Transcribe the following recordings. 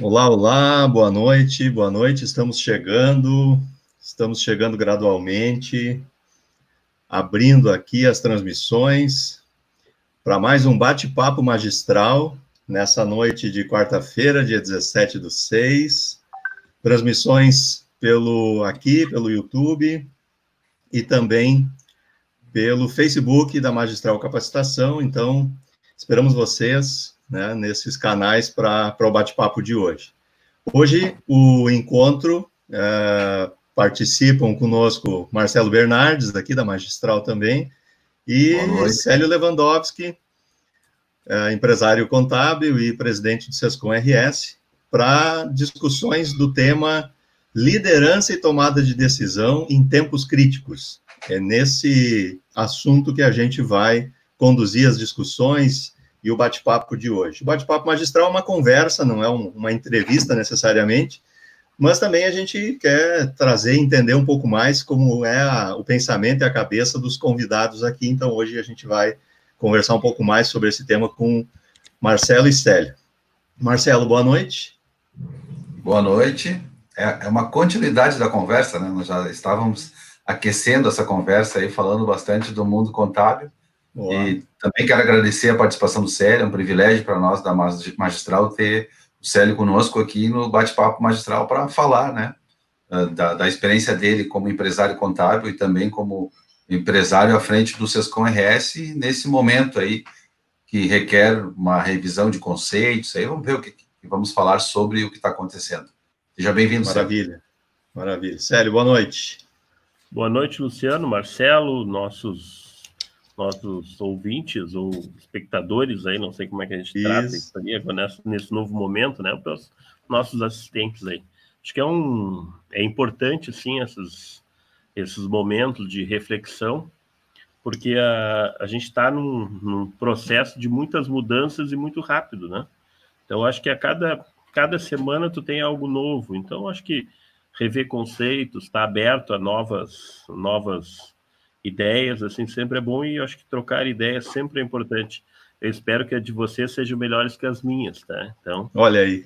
Olá, olá, boa noite, boa noite. Estamos chegando, estamos chegando gradualmente, abrindo aqui as transmissões para mais um bate-papo magistral nessa noite de quarta-feira, dia 17 do 6. Transmissões pelo aqui, pelo YouTube e também pelo Facebook da Magistral Capacitação. Então, esperamos vocês né, nesses canais para o bate-papo de hoje. Hoje, o encontro é, participam conosco Marcelo Bernardes, daqui da Magistral também, e Célio Lewandowski, é, empresário contábil e presidente do Sescom RS, para discussões do tema liderança e tomada de decisão em tempos críticos. É nesse assunto que a gente vai conduzir as discussões e o bate-papo de hoje. O bate-papo magistral é uma conversa, não é um, uma entrevista necessariamente, mas também a gente quer trazer, entender um pouco mais como é a, o pensamento e a cabeça dos convidados aqui. Então, hoje a gente vai conversar um pouco mais sobre esse tema com Marcelo e Célia. Marcelo, boa noite. Boa noite. É, é uma continuidade da conversa, né? Nós já estávamos aquecendo essa conversa aí, falando bastante do mundo contábil. Boa. E também quero agradecer a participação do Célio, é um privilégio para nós da Magistral ter o Célio conosco aqui no bate-papo magistral para falar, né, da, da, experiência dele como empresário contábil e também como empresário à frente do Sescom RS nesse momento aí que requer uma revisão de conceitos, aí vamos ver o que, que vamos falar sobre o que está acontecendo. Seja bem-vindo, Maravilha, Célio. maravilha. Célio, boa noite. Boa noite, Luciano, Marcelo, nossos nossos ouvintes ou espectadores aí, não sei como é que a gente isso. trata isso aí, nesse, nesse novo momento, né, para os nossos assistentes aí. Acho que é um é importante sim esses esses momentos de reflexão, porque a, a gente está num, num processo de muitas mudanças e muito rápido, né? Então acho que a cada cada semana tu tem algo novo. Então acho que rever conceitos, está aberto a novas novas ideias, assim, sempre é bom e eu acho que trocar ideias sempre é importante. Eu espero que a de vocês sejam melhores que as minhas, tá? Então. Olha aí.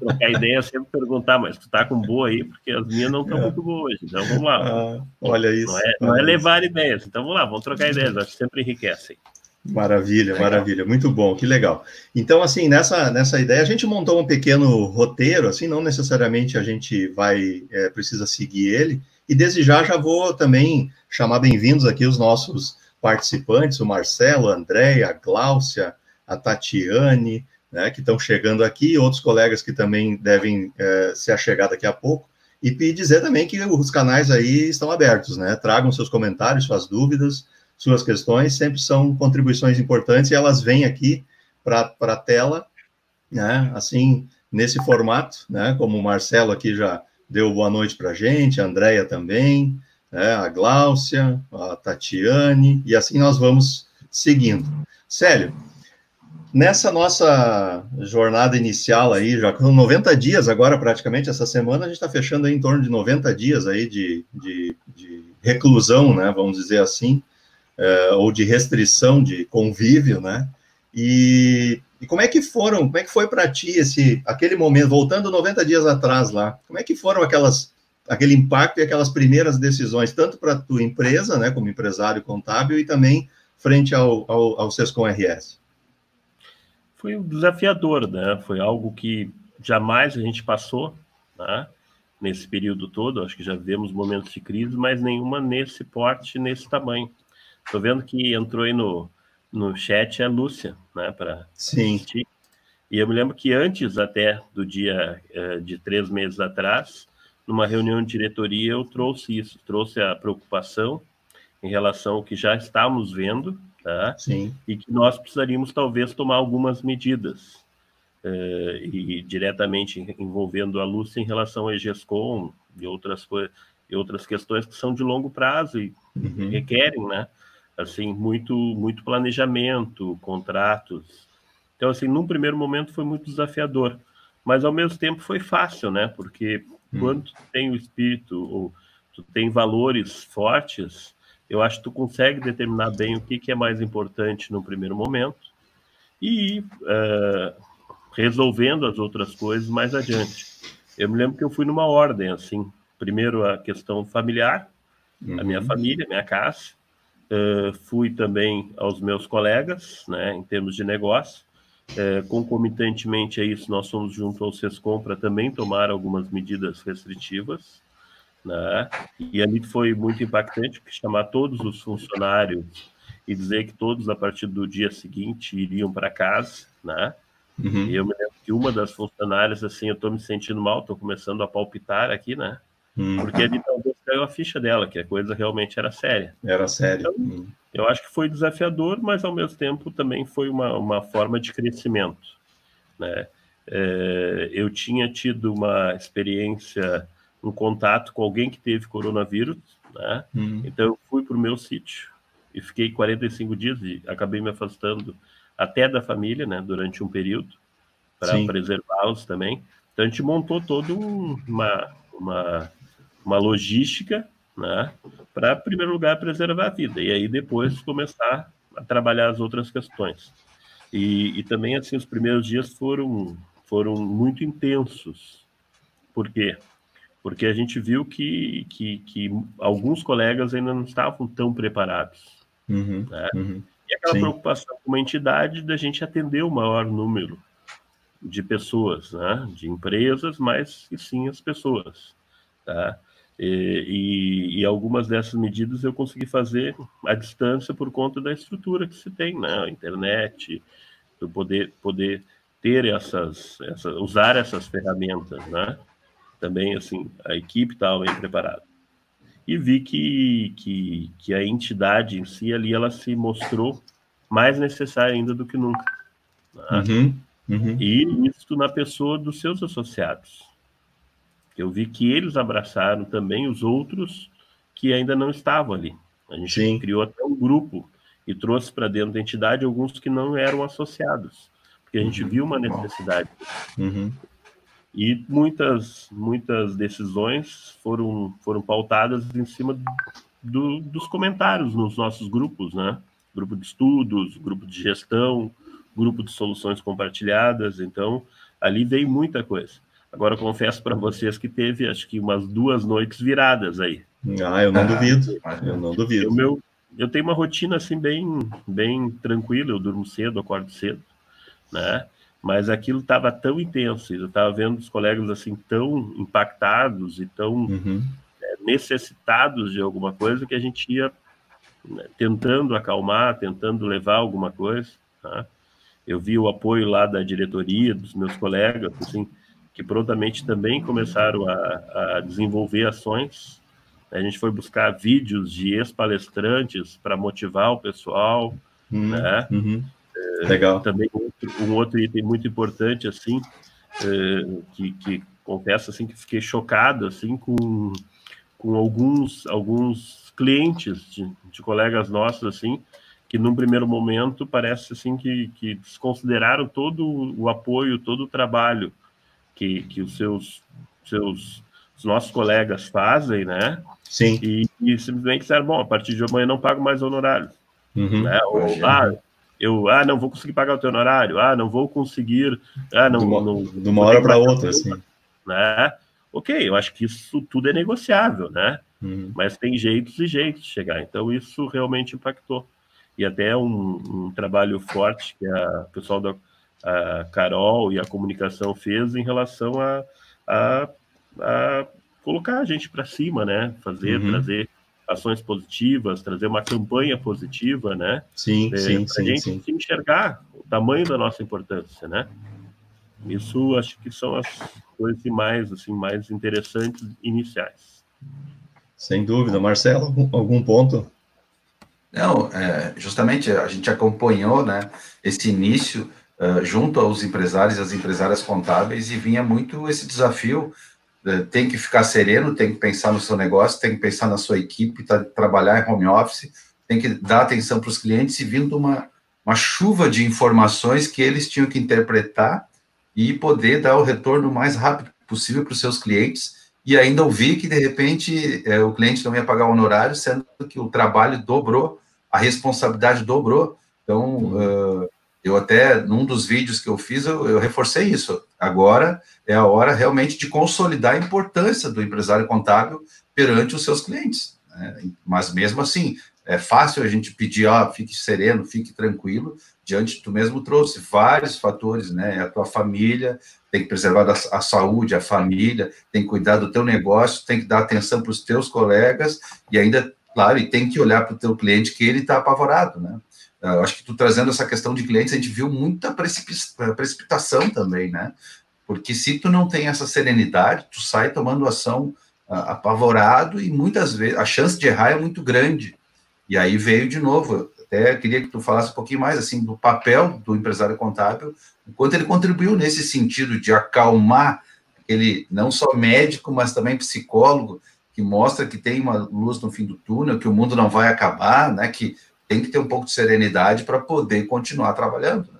trocar ideia sempre perguntar, mas tu tá com boa aí, porque as minhas não estão é. muito boas. Então vamos lá. Ah, olha isso. Não é, não é levar ideias. Então vamos lá, vamos trocar ideias. Acho que sempre enriquecem. Maravilha, legal. maravilha, muito bom, que legal. Então, assim, nessa, nessa ideia, a gente montou um pequeno roteiro, assim, não necessariamente a gente vai, é, precisa seguir ele, e desde já já vou também chamar bem-vindos aqui os nossos participantes, o Marcelo, a Andréia, a Gláucia, a Tatiane, né, que estão chegando aqui, outros colegas que também devem é, se achegar daqui a pouco, e dizer também que os canais aí estão abertos, né, tragam seus comentários, suas dúvidas, suas questões, sempre são contribuições importantes, e elas vêm aqui para a tela, né, assim, nesse formato, né, como o Marcelo aqui já deu boa noite para a gente, a Andréia também, né, a Gláucia, a Tatiane, e assim nós vamos seguindo. Célio, nessa nossa jornada inicial aí, já com 90 dias agora praticamente, essa semana a gente está fechando aí em torno de 90 dias aí de, de, de reclusão, né, vamos dizer assim, é, ou de restrição de convívio, né, e e como é que foram, como é que foi para ti esse aquele momento, voltando 90 dias atrás lá, como é que foram aquelas aquele impacto e aquelas primeiras decisões, tanto para a tua empresa, né, como empresário contábil, e também frente ao, ao, ao Sescom RS? Foi desafiador, né? Foi algo que jamais a gente passou, né? Nesse período todo, acho que já vivemos momentos de crise, mas nenhuma nesse porte, nesse tamanho. Estou vendo que entrou aí no, no chat a Lúcia, né, para assistir. E eu me lembro que antes até do dia uh, de três meses atrás, numa reunião de diretoria, eu trouxe isso, trouxe a preocupação em relação ao que já estávamos vendo, tá? Sim. E que nós precisaríamos talvez tomar algumas medidas. Uh, e diretamente envolvendo a Lúcia em relação ao EGESCOM e outras e outras questões que são de longo prazo e uhum. requerem, né, assim, muito, muito planejamento, contratos. Então, assim, num primeiro momento foi muito desafiador, mas ao mesmo tempo foi fácil, né? Porque hum. quando tu tem o espírito ou tu tem valores fortes, eu acho que tu consegue determinar bem o que, que é mais importante no primeiro momento e uh, resolvendo as outras coisas mais adiante. Eu me lembro que eu fui numa ordem, assim, primeiro a questão familiar, uhum. a minha uhum. família, minha casa, uh, fui também aos meus colegas, né, em termos de negócio, uh, concomitantemente a isso, nós fomos junto ao SESCOM para também tomar algumas medidas restritivas, né, e ali foi muito impactante, chamar todos os funcionários e dizer que todos, a partir do dia seguinte, iriam para casa, né, Uhum. E eu me lembro que uma das funcionárias, assim, eu estou me sentindo mal, estou começando a palpitar aqui, né? Uhum. Porque ali talvez caiu a ficha dela, que a coisa realmente era séria. Era séria. Então. Eu acho que foi desafiador, mas ao mesmo tempo também foi uma, uma forma de crescimento, né? É, eu tinha tido uma experiência, um contato com alguém que teve coronavírus, né? Uhum. Então eu fui para o meu sítio e fiquei 45 dias e acabei me afastando até da família, né, durante um período, para preservá-los também. Então a gente montou toda uma, uma, uma logística, né, para, em primeiro lugar, preservar a vida, e aí depois começar a trabalhar as outras questões. E, e também, assim, os primeiros dias foram, foram muito intensos. Por quê? Porque a gente viu que, que, que alguns colegas ainda não estavam tão preparados. Uhum, né? uhum. E aquela Sim. preocupação com uma entidade da gente atender o maior número de pessoas, né? de empresas, mas e sim as pessoas. Tá? E, e, algumas dessas medidas eu consegui fazer à distância por conta da estrutura que se tem, né? a internet, do poder, poder ter essas, essas, usar essas ferramentas, né? Também, assim, a equipe estava bem preparada e vi que, que, que a entidade em si ali ela se mostrou mais necessária ainda do que nunca. Né? Uhum, uhum. E isso na pessoa dos seus associados. Eu vi que eles abraçaram também os outros que ainda não estavam ali. A gente Sim. criou até um grupo e trouxe para dentro da entidade alguns que não eram associados, porque a gente uhum. viu uma necessidade. Uhum. E muitas, muitas decisões foram, foram pautadas em cima do, dos comentários nos nossos grupos, né? Grupo de estudos, grupo de gestão, grupo de soluções compartilhadas. Então, ali veio muita coisa. Agora, confesso para vocês que teve, acho que umas duas noites viradas aí. Ah, eu não ah, duvido. Eu não duvido. O meu, eu tenho uma rotina assim bem, bem tranquila. Eu durmo cedo, acordo cedo, né? mas aquilo estava tão intenso, eu estava vendo os colegas assim tão impactados e tão uhum. é, necessitados de alguma coisa que a gente ia né, tentando acalmar, tentando levar alguma coisa. Tá? Eu vi o apoio lá da diretoria, dos meus colegas, assim, que prontamente também começaram a, a desenvolver ações. A gente foi buscar vídeos de ex-palestrantes para motivar o pessoal, uhum. né? Uhum. Legal. Também um outro item muito importante, assim, é, que, que confesso, assim, que fiquei chocado, assim, com, com alguns, alguns clientes de, de colegas nossos, assim, que num primeiro momento parece, assim, que, que desconsideraram todo o apoio, todo o trabalho que, que os seus, seus os nossos colegas fazem, né? Sim. E, e simplesmente disseram, bom, a partir de amanhã não pago mais honorário. Uhum. Né? Ou, ah, eu, ah, não vou conseguir pagar o teu honorário, ah, não vou conseguir, ah, não... De uma, não, de uma hora para outra, assim. Né? Ok, eu acho que isso tudo é negociável, né? Uhum. Mas tem jeitos e jeitos de chegar, então isso realmente impactou. E até um, um trabalho forte que a, o pessoal da a Carol e a comunicação fez em relação a, a, a colocar a gente para cima, né? Fazer, uhum. trazer ações positivas, trazer uma campanha positiva, né? Sim, é, sim, sim. A gente sim. enxergar o tamanho da nossa importância, né? Isso acho que são as coisas mais, assim, mais interessantes iniciais. Sem dúvida. Marcelo, algum ponto? Não, é, justamente a gente acompanhou, né, esse início uh, junto aos empresários e às empresárias contábeis e vinha muito esse desafio é, tem que ficar sereno, tem que pensar no seu negócio, tem que pensar na sua equipe, tá, trabalhar em home office, tem que dar atenção para os clientes e vindo uma, uma chuva de informações que eles tinham que interpretar e poder dar o retorno mais rápido possível para os seus clientes e ainda ouvir que de repente é, o cliente não ia pagar o honorário, sendo que o trabalho dobrou, a responsabilidade dobrou. Então, uh, Eu até, num dos vídeos que eu fiz, eu, eu, reforcei isso. Agora é a hora realmente de consolidar a importância do empresário contábil perante os seus clientes. Né? Mas mesmo assim, é fácil a gente pedir, ó, fique sereno, fique tranquilo, diante tu mesmo trouxe vários fatores, né? A tua família, tem que preservar a, a saúde, a família, tem que cuidar do teu negócio, tem que dar atenção para os teus colegas e ainda, claro, e tem que olhar para o teu cliente que ele está apavorado, né? Eu acho que tu trazendo essa questão de clientes, a gente viu muita precipitação também, né? Porque se tu não tem essa serenidade, tu sai tomando ação uh, apavorado e muitas vezes a chance de errar é muito grande. E aí veio de novo, até queria que tu falasse um pouquinho mais assim do papel do empresário contábil, o quanto ele contribuiu nesse sentido de acalmar ele não só médico, mas também psicólogo, que mostra que tem uma luz no fim do túnel, que o mundo não vai acabar, né? Que tem que ter um pouco de serenidade para poder continuar trabalhando. Né?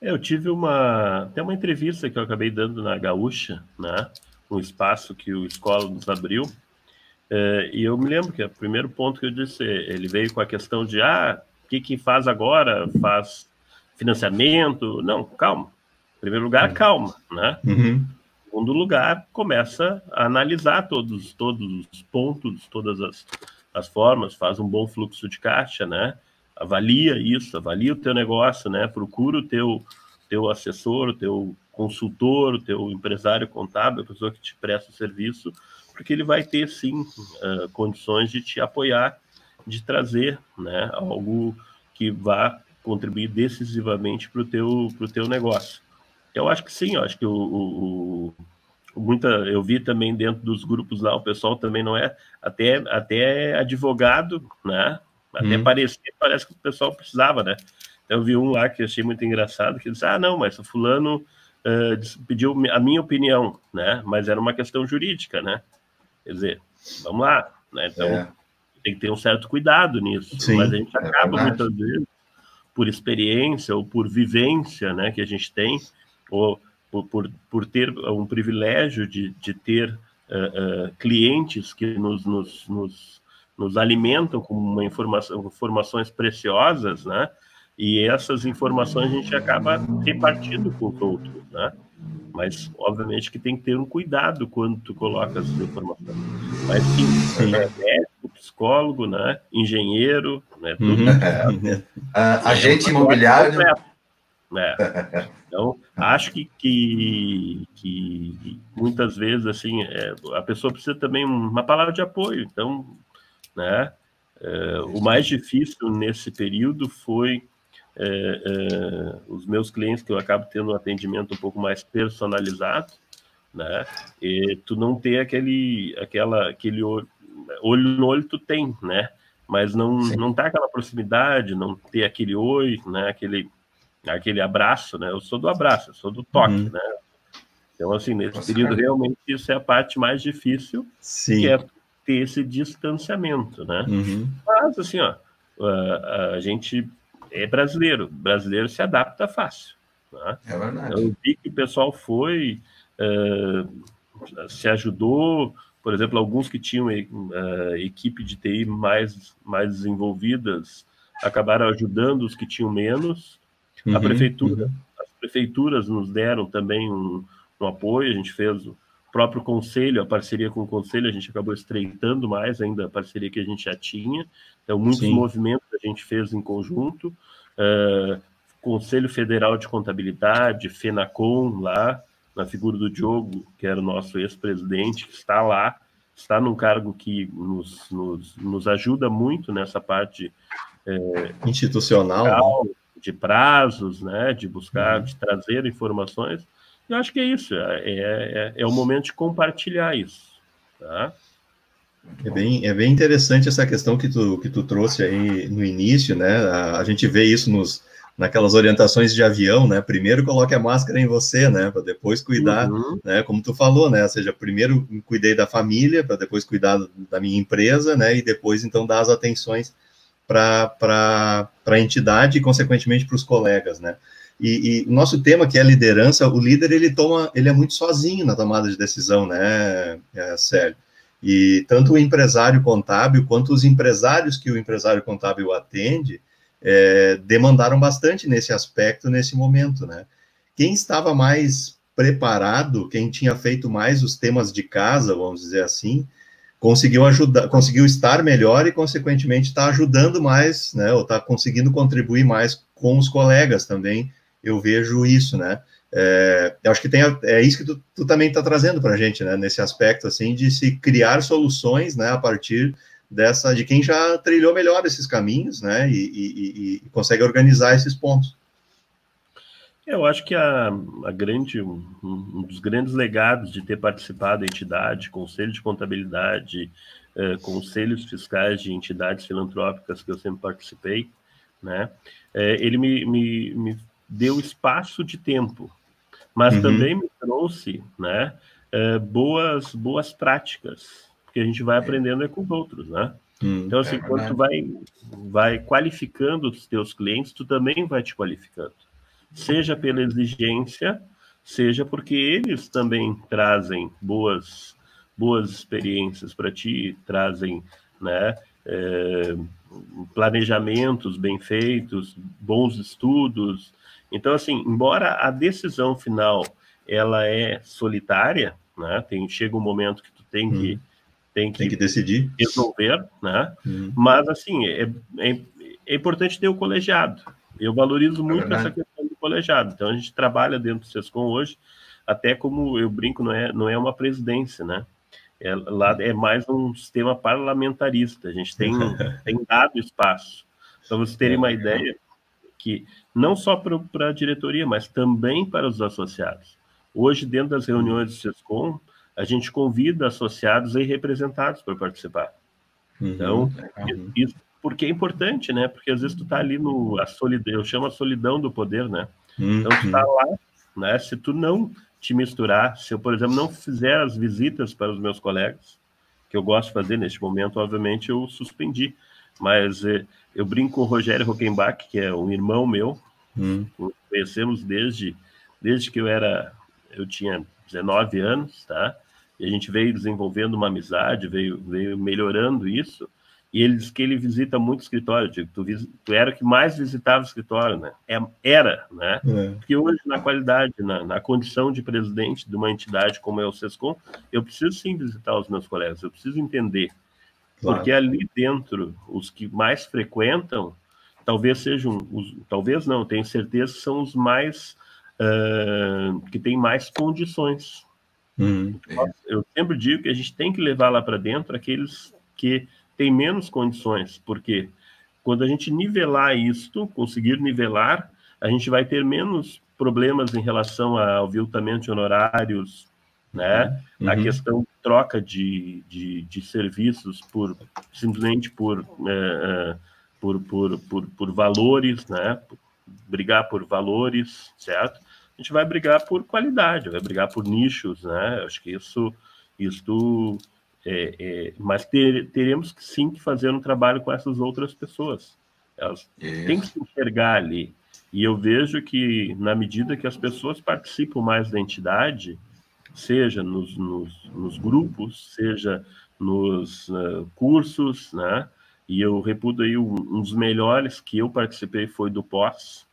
Eu tive uma até uma entrevista que eu acabei dando na Gaúcha, né? Um espaço que o escola nos abriu. É, e eu me lembro que o primeiro ponto que eu disse, ele veio com a questão de ah, o que que faz agora? Faz financiamento? Não, calma. Em primeiro lugar, calma, né? Uhum. Em segundo lugar, começa a analisar todos, todos os pontos, todas as, as formas, faz um bom fluxo de caixa, né? Avalia isso, avalia o teu negócio, né? Procura o teu, teu assessor, o teu consultor, o teu empresário contábil, a pessoa que te presta o serviço, porque ele vai ter, sim, uh, condições de te apoiar, de trazer né, algo que vá contribuir decisivamente para o teu, teu negócio. Eu acho que sim, eu acho que o, o, muita eu vi também dentro dos grupos lá o pessoal também não é até até advogado né? Até hum. parecia parece que o pessoal precisava né? Eu vi um lá que achei muito engraçado que disse ah não mas o fulano uh, pediu a minha opinião né? Mas era uma questão jurídica né? Quer dizer vamos lá né? Então é. tem que ter um certo cuidado nisso. Sim, mas a gente é acaba é muitas vezes por experiência ou por vivência né que a gente tem ou por, por, por ter um privilégio de, de ter uh, uh, clientes que nos, nos, nos, nos, alimentam com uma informação, informações preciosas, né? E essas informações a gente acaba repartindo com os outros, né? Mas, obviamente, que tem que ter um cuidado quando tu coloca essas informações. Mas, sim, sim. É médico, psicólogo, né? Engenheiro, né? Tudo. Uhum. agente imobiliário. É. Então, acho que, que, que muitas vezes assim é, a pessoa precisa também uma palavra de apoio. Então, né, é, o mais difícil nesse período foi é, é os meus clientes que eu acabo tendo um atendimento um pouco mais personalizado, né? E tu não ter aquele, aquela, aquele olho, olho no olho tu tem, né? Mas não, não tá aquela proximidade, não ter aquele oi, né? Aquele aquele abraço, né? Eu sou do abraço, eu sou do toque, uhum. né? Então, assim, nesse Nossa, período, cara. realmente, isso é a parte mais difícil, Sim. que é ter esse distanciamento, né? Uhum. Mas, assim, ó, a, a, gente é brasileiro, brasileiro se adapta fácil. Né? É verdade. Eu vi que o pessoal foi, uh, se ajudou, por exemplo, alguns que tinham uh, equipe de TI mais, mais desenvolvidas acabaram ajudando os que tinham menos, Uhum, a prefeitura, uhum. as prefeituras nos deram também um, um, apoio, a gente fez o próprio conselho, a parceria com o conselho, a gente acabou estreitando mais ainda a parceria que a gente já tinha, então muitos Sim. movimentos a gente fez em conjunto, uh, Conselho Federal de Contabilidade, FENACOM lá, na figura do Diogo, que era o nosso ex-presidente, que está lá, está num cargo que nos, nos, nos ajuda muito nessa parte é, institucional, né? De prazos, né, de buscar, uhum. de trazer informações. Eu acho que é isso, é, é, é o momento de compartilhar isso, tá? É bem, é bem interessante essa questão que tu, que tu trouxe aí no início, né? A, a gente vê isso nos, naquelas orientações de avião, né? Primeiro coloque a máscara em você, né? Para depois cuidar, uhum. né? Como tu falou, né? Ou seja, primeiro cuidei da família, para depois cuidar da minha empresa, né? E depois então dar as atenções para a entidade e, consequentemente, para os colegas, né? E, o nosso tema, que é liderança, o líder, ele toma, ele é muito sozinho na tomada de decisão, né, é, Sérgio? E tanto o empresário contábil, quanto os empresários que o empresário contábil atende, é, demandaram bastante nesse aspecto, nesse momento, né? Quem estava mais preparado, quem tinha feito mais os temas de casa, vamos dizer assim, conseguiu ajudar, conseguiu estar melhor e, consequentemente, está ajudando mais, né? Ou está conseguindo contribuir mais com os colegas também. Eu vejo isso, né? É, eu acho que tem, é isso que tu, tu também está trazendo para a gente, né? Nesse aspecto, assim, de se criar soluções, né? A partir dessa, de quem já trilhou melhor esses caminhos, né? E, e, e consegue organizar esses pontos. Eu acho que a, a grande, um, um, dos grandes legados de ter participado da entidade, conselho de contabilidade, eh, conselhos fiscais de entidades filantrópicas que eu sempre participei, né? Eh, ele me, me, me, deu espaço de tempo, mas uhum. também me trouxe, né? Eh, boas boas práticas que a gente vai aprendendo é com os outros, né? Hum, então assim, é quando tu vai vai qualificando os teus clientes, tu também vai te qualificando seja pela exigência, seja porque eles também trazem boas, boas experiências para ti, trazem né, é, planejamentos bem feitos, bons estudos. Então, assim, embora a decisão final ela é solitária, né, tem, chega um momento que tu tem que hum. tem que, tem que decidir resolver, né? Hum. Mas assim é, é, é importante ter o colegiado. Eu valorizo muito é essa questão colegiado. Então a gente trabalha dentro do SESCOM hoje, até como eu brinco, não é, não é uma presidência, né? É, lá é mais um sistema parlamentarista. A gente tem, tem dado espaço. Para vocês terem uma ideia, que não só para a diretoria, mas também para os associados. Hoje, dentro das reuniões do SESCOM, a gente convida associados e representados para participar. Uhum. Então, isso porque é importante, né? Porque às vezes tu tá ali no a solidão, eu chamo a solidão do poder, né? Uhum. Então tu tá lá, né? Se tu não te misturar, se eu, por exemplo, não fizer as visitas para os meus colegas, que eu gosto de fazer neste momento, obviamente eu suspendi. Mas eh, eu brinco com o Rogério Rockenbach, que é um irmão meu, uhum. conhecemos desde desde que eu era eu tinha 19 anos, tá? E a gente veio desenvolvendo uma amizade, veio veio melhorando isso. E ele diz que ele visita muito escritório. Digo, tu, tu era o que mais visitava o escritório, né? É, era, né? É. Porque hoje, na qualidade, na, na, condição de presidente de uma entidade como é o SESCOM, eu preciso sim visitar os meus colegas, eu preciso entender. Claro. Porque ali dentro, os que mais frequentam, talvez sejam, os, talvez não, tenho certeza que são os mais, uh, que têm mais condições. Uhum. Eu sempre digo que a gente tem que levar lá para dentro aqueles que tem menos condições, porque quando a gente nivelar isto, conseguir nivelar, a gente vai ter menos problemas em relação ao aviltamento de honorários, né? Uhum. A questão de troca de, de, de, serviços por simplesmente por, é, por, por, por, por valores, né? Brigar por valores, certo? A gente vai brigar por qualidade, vai brigar por nichos, né? Acho que isso, isso é, é, mas ter, teremos que sim que fazer um trabalho com essas outras pessoas. Elas Isso. têm que se enxergar ali. E eu vejo que, na medida que as pessoas participam mais da entidade, seja nos, nos, nos grupos, seja nos uh, cursos, né? E eu reputo aí um, um, dos melhores que eu participei foi do pós,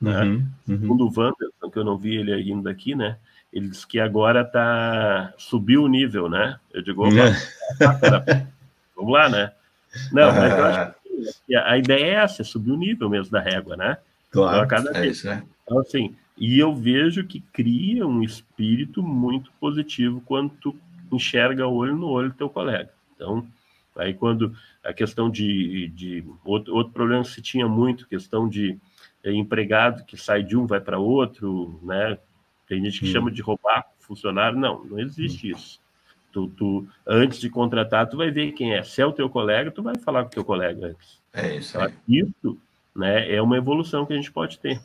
né? Uhum, uhum. Segundo o Wanderson, que eu não vi ele ainda aqui, né? Ele disse que agora tá subiu o nível, né? Eu digo, vamos lá, né? Não, mas eu acho que a ideia é essa, é subir o nível mesmo da régua, né? Claro, então, cada é isso, né? Então, assim, e eu vejo que cria um espírito muito positivo quando tu enxerga olho no olho do teu colega. Então, aí quando a questão de, de outro, outro problema que se tinha muito, questão de é, empregado que sai de um vai para outro, né? Tem gente que hum. chama de roubar funcionário. Não, não existe hum. isso. Tu, tu, antes de contratar, tu vai ver quem é. Se é o teu colega, tu vai falar com o teu colega antes. É isso aí. Isso né, é uma evolução que a gente pode ter.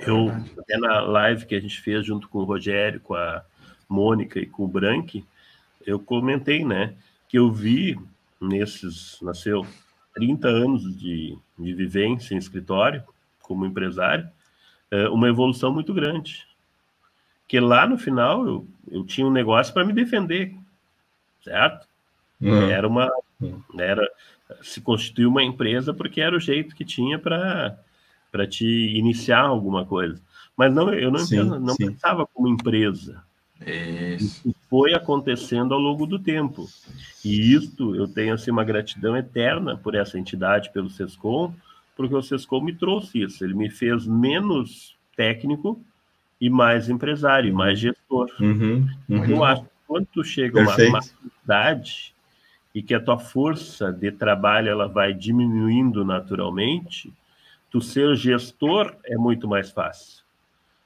Eu, até na live que a gente fez junto com o Rogério, com a Mônica e com o Branque, eu comentei, né, que eu vi nesses, nasceu 30 anos de, de vivência em escritório, como empresário, é, uma evolução muito grande. Porque lá no final eu, eu tinha um negócio para me defender, certo? Uhum. Era uma. Uhum. Era, se constituir uma empresa porque era o jeito que tinha para para te iniciar alguma coisa. Mas não, eu não, sim, não sim. pensava como empresa. Isso. isso foi acontecendo ao longo do tempo. E isto eu tenho assim, uma gratidão eterna por essa entidade, pelo SESCOM, porque o SESCOM me trouxe isso. Ele me fez menos técnico e mais empresário, mais gestor. Uhum, uhum. Eu acho que quando tu chega a uma cidade e que a tua força de trabalho ela vai diminuindo naturalmente, tu ser gestor é muito mais fácil.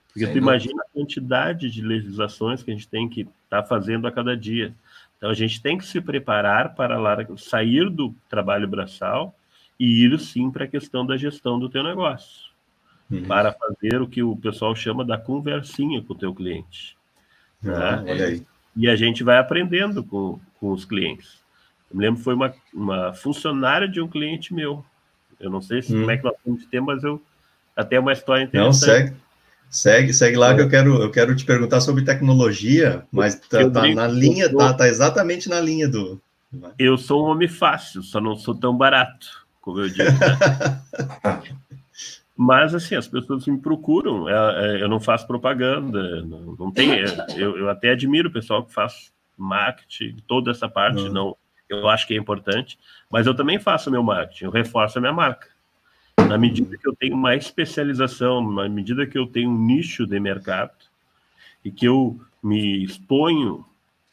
Porque Sem tu imagina a quantidade de legislações que a gente tem que estar tá fazendo a cada dia. Então a gente tem que se preparar para sair do trabalho braçal e ir sim para a questão da gestão do teu negócio, uhum. para fazer o que o pessoal chama da conversinha com o teu cliente. Ah, né? Olha aí. E a gente vai aprendendo com, com os clientes. Eu me lembro foi uma, uma funcionária de um cliente meu. Eu não sei se, hum. como é que nós temos de ter, mas eu até uma história interessante. Não, segue. Segue, segue lá que eu quero, eu quero te perguntar sobre tecnologia, mas tá, tá na linha, tá, tá exatamente na linha do. Eu sou um homem fácil, só não sou tão barato, como eu digo. Né? mas assim, as pessoas me procuram, é, é, eu não faço propaganda, não, não tem. É, eu, eu até admiro o pessoal que faz marketing, toda essa parte, uhum. não, eu acho que é importante, mas eu também faço meu marketing, eu reforço a minha marca. Na medida que eu tenho mais especialização, na medida que eu tenho um nicho de mercado e que eu me exponho,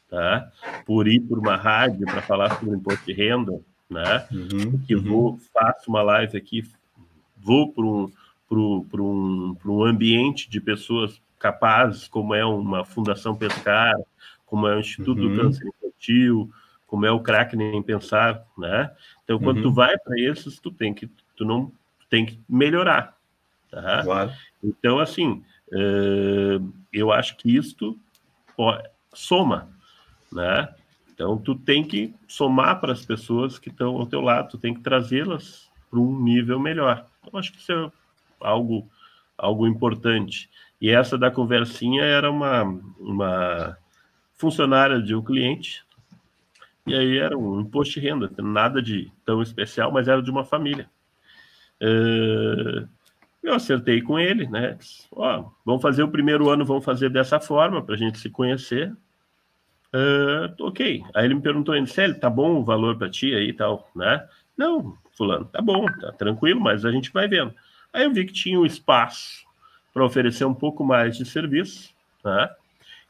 tá? Por ir por uma rádio para falar sobre imposto de renda, né? Uhum, que uhum. vou faço uma live aqui, vou para um um, um ambiente de pessoas capazes, como é uma Fundação Pescar, como é o Instituto uhum. do Câncer Infantil, como é o crack nem pensar, né? Então, quando uhum. tu vai para esses, tu tem que tu não tem que melhorar. Tá? Claro. Então, assim, uh, eu acho que isto soma, né? Então, tu tem que somar para as pessoas que estão ao teu lado, tu tem que trazê-las para um nível melhor. Eu acho que isso é algo, algo importante. E essa da conversinha era uma, uma funcionária de um cliente, e aí era um imposto de renda, nada de tão especial, mas era de uma família. Eu acertei com ele, né? Ó, vamos fazer o primeiro ano, vamos fazer dessa forma para a gente se conhecer. Uh, ok. Aí ele me perguntou, Célio, tá bom o valor para ti aí e tal, né? Não, fulano, tá bom, tá tranquilo, mas a gente vai vendo. Aí eu vi que tinha um espaço para oferecer um pouco mais de serviço, né?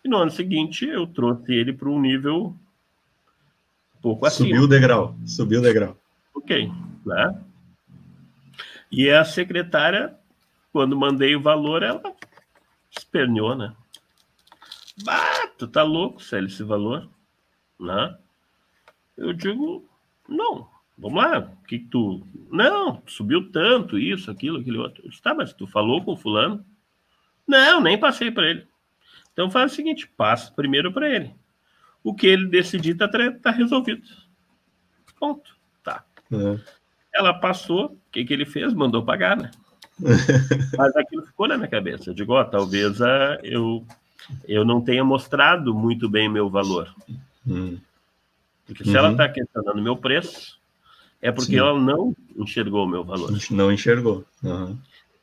E no ano seguinte eu trouxe ele para um nível um pouco acima. Subiu o degrau, subiu o degrau. Ok, né? E a secretária, quando mandei o valor, ela esperneou, né? Bah, tu tá louco, Célio, esse valor? Né? Eu digo, não, vamos lá, o que, que tu... Não, subiu tanto, isso, aquilo, aquele outro. Eu disse, tá, mas tu falou com o fulano? Não, nem passei para ele. Então faz o seguinte, passa primeiro para ele. O que ele decidir tá, tá resolvido. Ponto. Tá. É. Ela passou, o que, que ele fez? Mandou pagar, né? Mas aquilo ficou na minha cabeça. Eu digo, ó, talvez uh, eu, eu não tenha mostrado muito bem meu valor. Hum. Porque se uhum. ela está questionando meu preço, é porque sim. ela não enxergou o meu valor. Não enxergou. Uhum.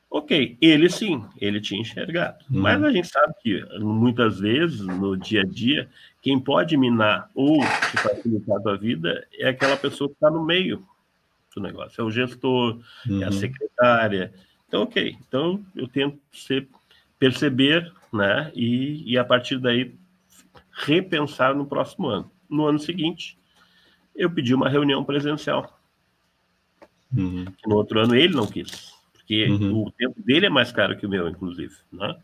Ok, ele sim, ele tinha enxergado. Uhum. Mas a gente sabe que muitas vezes, no dia a dia, quem pode minar ou te facilitar a tua vida é aquela pessoa que está no meio do negócio. É o gestor, uhum. é a uhum. secretária. Então, ok. Então, eu tento ser, perceber, né? E, e a partir daí repensar no próximo ano. No ano seguinte, eu pedi uma reunião presencial. Uhum. No outro ano ele não quis, porque uhum. o tempo dele é mais caro que o meu, inclusive, né?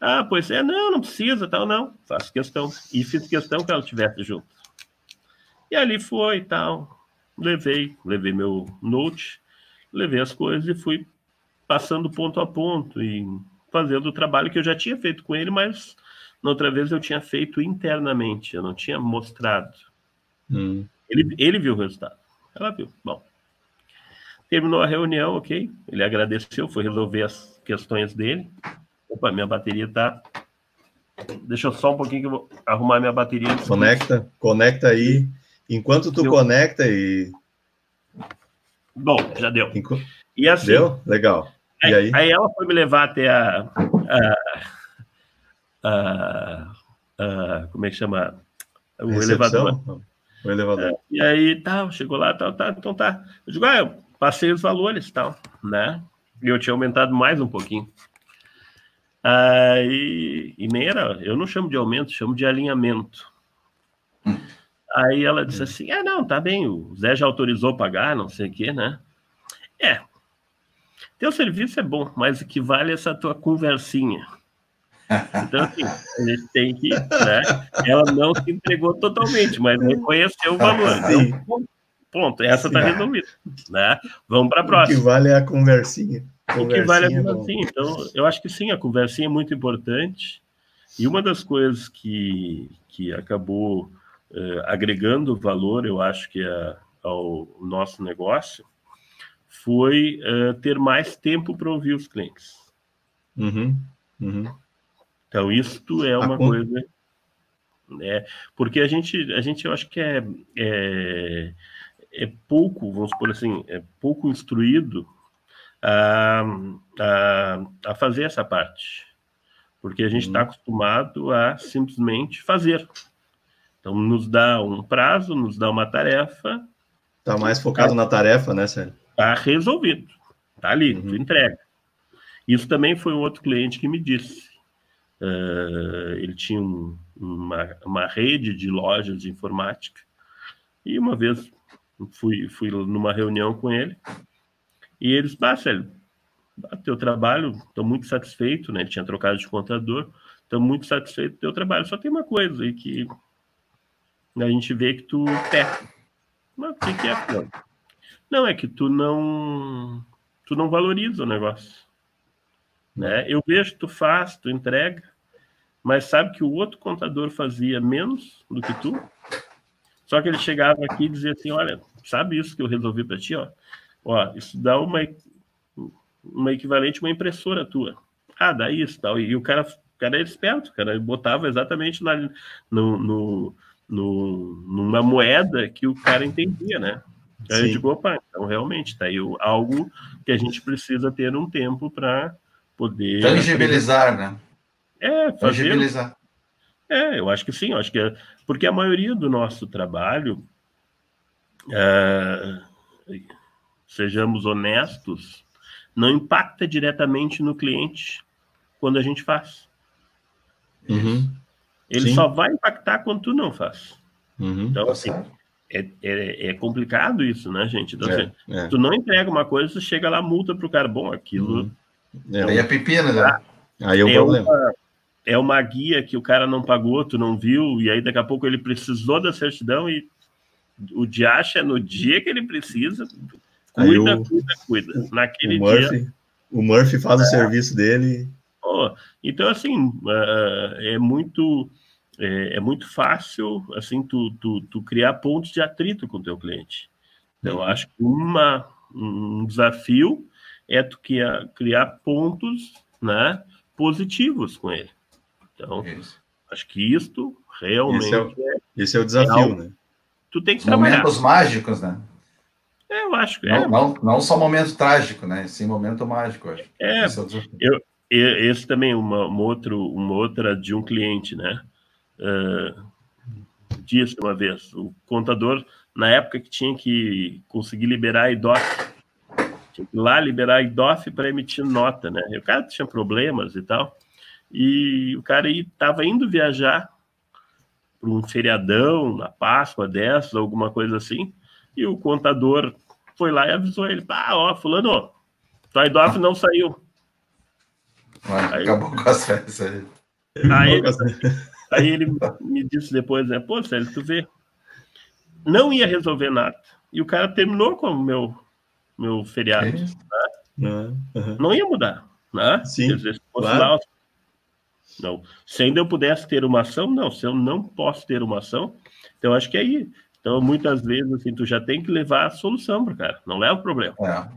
Ah, pois é, não, não precisa, tal, não. Faço questão. E fiz questão que ela estivesse junto. E ali foi, tal levei, levei meu note, levei as coisas e fui passando ponto a ponto e fazendo o trabalho que eu já tinha feito com ele, mas na outra vez eu tinha feito internamente, eu não tinha mostrado. Hum. Ele, ele viu o resultado. Ela viu. Bom, terminou a reunião, ok. Ele agradeceu, foi resolver as questões dele. Opa, minha bateria tá. Deixa eu só um pouquinho que eu vou arrumar minha bateria. Conecta, conecta aí. Enquanto tu eu... conecta e Bom, já deu. E assim, deu? Legal. E aí, aí ela foi me levar até a, a, a, a como é que chama? O Recepção? elevador. O elevador. É, e aí, tal, chegou lá, tal, tal, então tá. Eu digo, ah, eu passei os valores, tal, né? E eu tinha aumentado mais um pouquinho. Aí, e nem era, eu não chamo de aumento, chamo de alinhamento. Aí ela disse assim: é, não, tá bem, o Zé já autorizou pagar, não sei o quê, né? É, teu serviço é bom, mas o que vale é essa tua conversinha. Então, assim, a gente tem que. Né? Ela não se entregou totalmente, mas reconheceu o valor. Então, ponto, essa está resolvida. Né? Vamos para a próxima. O que vale é a conversinha. O que vale é a conversinha. Então, eu acho que sim, a conversinha é muito importante. E uma das coisas que, que acabou uh, agregando valor, eu acho que é ao nosso negócio, foi uh, ter mais tempo para ouvir os clientes. Uhum, uhum. Então, isto é uma coisa. Né? Porque a gente, a gente, eu acho que é, é, é pouco, vamos supor assim, é pouco instruído a, a, a fazer essa parte. Porque a gente está uhum. acostumado a simplesmente fazer. Então, nos dá um prazo, nos dá uma tarefa. Está mais focado tá, na tarefa, né, Sérgio? Está resolvido. Está ali, uhum. tu entrega. Isso também foi um outro cliente que me disse. Uh, ele tinha um, uma, uma rede de lojas de informática. E uma vez fui, fui numa reunião com ele e eles, ah, teu trabalho, estou muito satisfeito, né? Ele tinha trocado de contador, estou muito satisfeito do teu trabalho. Só tem uma coisa aí que a gente vê que tu peca. Mas o que, que é? Não, é que tu não tu não valoriza o negócio. Né? Eu vejo que tu faz, tu entrega, mas sabe que o outro contador fazia menos do que tu? Só que ele chegava aqui e dizia assim: Olha, sabe isso que eu resolvi para ti? Ó? ó, isso dá uma, uma equivalente a uma impressora tua. Ah, dá isso tal. E o cara, o cara era esperto, cara. Ele botava exatamente na, no, no, no, numa moeda que o cara entendia, né? Aí eu digo, opa, então realmente tá aí algo que a gente precisa ter um tempo para poder. Tangibilizar, né? É, fazer. É, eu acho que sim, eu acho que é, porque a maioria do nosso trabalho, é, sejamos honestos, não impacta diretamente no cliente quando a gente faz. Uhum. Ele sim. só vai impactar quando tu não faz. Uhum. Então, assim, é, é, é, complicado isso, né, gente? Então, é, assim, é. tu não entrega uma coisa, você chega lá, multa pro cara, bom, aquilo. Uhum. É, aí é pepino, né? Aí é o problema. Uma, é uma guia que o cara não pagou, tu não viu, e aí daqui a pouco ele precisou da certidão e o de acha no dia que ele precisa, cuida, o, cuida, cuida. Naquele o Murphy, dia. O Murphy faz é. o serviço dele. Oh, então, assim, uh, é muito. É, é, muito fácil assim tu, tu, tu, criar pontos de atrito com o teu cliente. Então, uhum. acho que uma, um desafio é tu criar, criar pontos né, positivos com ele. Então, Isso. acho que isto realmente esse é, o, é, esse é o desafio, né? Tu tem que trabalhar. Momentos mágicos, né? É, eu acho que não, é. Não, não só momento trágico, né? Sim, momento mágico, acho. É, esse, é eu, esse também uma, uma, outro, uma outra de um cliente, né? Uh, disse uma vez, o contador, na época que tinha que conseguir liberar a IDOC, tinha que ir lá liberar a IDOF para emitir nota, né? E o cara tinha problemas e tal. E o cara estava indo viajar para um feriadão, na Páscoa dessas, alguma coisa assim, e o contador foi lá e avisou ele: ah, ó, fulano, tua IDOF não saiu. aí, acabou com as festas aí. Aí, ele me disse depois, né? Pô, Sérgio, tu vê, não ia resolver nada. E o cara terminou com o meu, meu feriado. Né? Uhum. Não ia mudar, né? Sim, dizer, claro. lá, não. Se ainda eu pudesse ter uma ação, não. Se eu não posso ter uma ação, então acho que é aí. Então, muitas vezes, assim, tu já tem que levar a solução para o cara. Não leva o problema. É.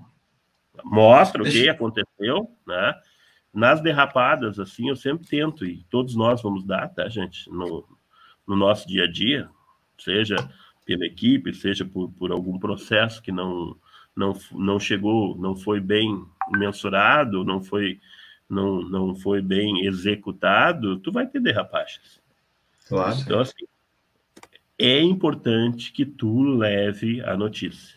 Mostra Deixa... o que aconteceu, né? Nas derrapadas, assim, eu sempre tento, e todos nós vamos dar, tá, gente? No, no nosso dia a dia, seja pela equipe, seja por, por algum processo que não não, não chegou, não foi bem mensurado, não foi, não, não foi bem executado, tu vai ter derrapagens. Claro. Então, assim, é importante que tu leve a notícia.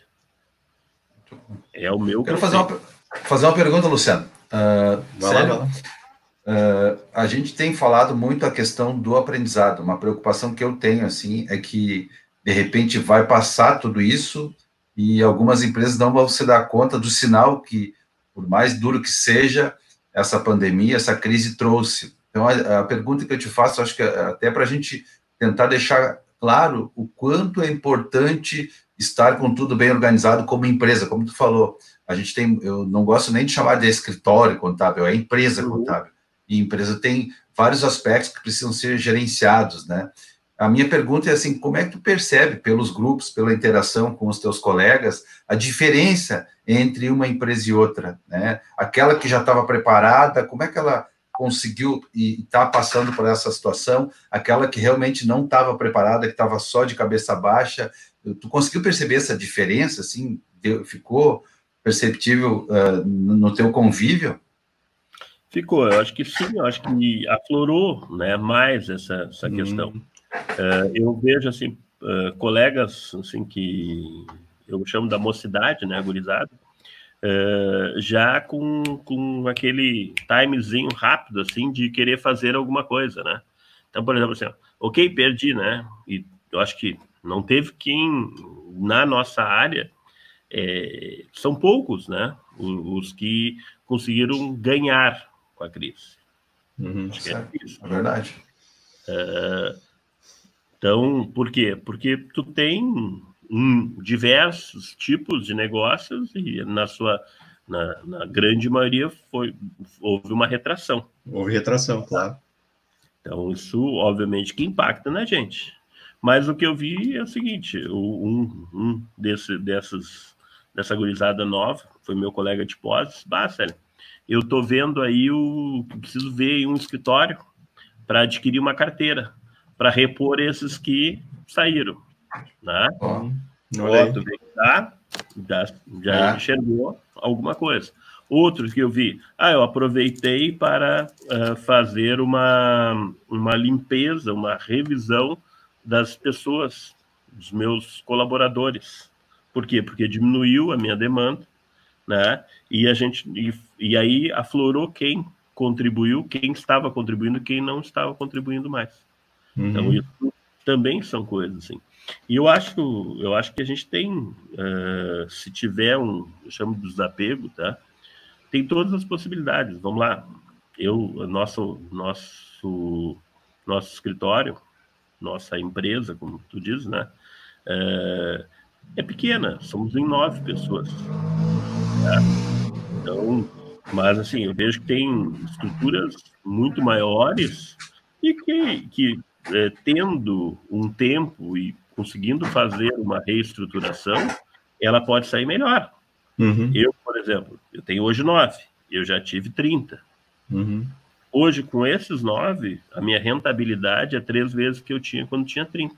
É o meu. Quero fazer uma, fazer uma pergunta, Luciano. Uh, sério, uh, a gente tem falado muito a questão do aprendizado. Uma preocupação que eu tenho assim é que de repente vai passar tudo isso e algumas empresas não vão se dar conta do sinal que, por mais duro que seja, essa pandemia, essa crise trouxe. Então, a, a pergunta que eu te faço, acho que é até para a gente tentar deixar claro o quanto é importante estar com tudo bem organizado como empresa, como tu falou. A gente tem, eu não gosto nem de chamar de escritório contábil, é empresa uhum. contábil. E empresa tem vários aspectos que precisam ser gerenciados, né? A minha pergunta é assim, como é que tu percebe pelos grupos, pela interação com os teus colegas, a diferença entre uma empresa e outra, né? Aquela que já estava preparada, como é que ela conseguiu e está passando por essa situação, aquela que realmente não estava preparada, que estava só de cabeça baixa, tu conseguiu perceber essa diferença, assim, ficou perceptível uh, no teu convívio? Ficou, eu acho que sim, eu acho que aflorou né, mais essa, essa hum. questão. Uh, eu vejo assim uh, colegas assim que eu chamo da mocidade, né, gurizada, uh, já com, com aquele timezinho rápido assim de querer fazer alguma coisa, né? Então, por exemplo, assim, ok, perdi, né? E eu acho que não teve quem na nossa área é, são poucos, né? Os, que conseguiram ganhar com a crise. Uhum, é, isso. é verdade. Uh, então, por quê? Porque tu tem um, diversos tipos de negócios e na sua na, na, grande maioria foi houve uma retração. Houve retração, claro. Então isso obviamente que impacta na gente. Mas o que eu vi é o seguinte, um, um desse, dessas dessa gurizada nova foi meu colega de pós, Basta, eu tô vendo aí o preciso ver um escritório para adquirir uma carteira para repor esses que saíram. Né? Oh, Outro vê que tá, já, enxergou alguma coisa. Outros que eu vi, ah, eu aproveitei para uh, fazer uma, uma limpeza, uma revisão das pessoas, dos meus colaboradores. Por quê? Porque diminuiu a minha demanda, né? E a gente e, e aí aflorou quem contribuiu, quem estava contribuindo, quem não estava contribuindo mais. Então, uhum. Então, isso também são coisas assim. E eu acho, eu acho que a gente tem, uh, se tiver um, eu chamo de desapego, tá? Tem todas as possibilidades. Vamos lá. Eu, nosso, nosso, nosso escritório, nossa empresa, como tu diz, né? Uh, é pequena. Somos em nove pessoas. Tá? Então, mas assim, eu vejo que tem estruturas muito maiores e que, que é, tendo um tempo e conseguindo fazer uma reestruturação, ela pode sair melhor. Uhum. Eu, por exemplo, eu tenho hoje nove, eu já tive 30. Uhum. Hoje, com esses nove, a minha rentabilidade é três vezes que eu tinha quando tinha 30.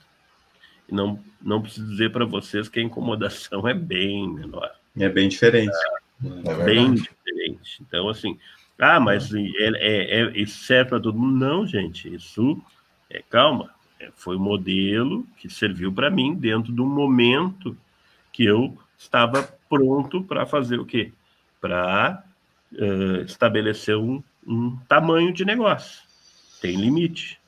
E não, não preciso dizer para vocês que a incomodação é bem menor. É bem diferente. É, é bem diferente. Então, assim, ah, mas é, é, é, isso serve para todo mundo? Não, gente, isso é, calma, é, foi um modelo que serviu para mim dentro de um momento que eu estava pronto para fazer o quê? Para uh, estabelecer um, um, tamanho de negócio. Tem limite.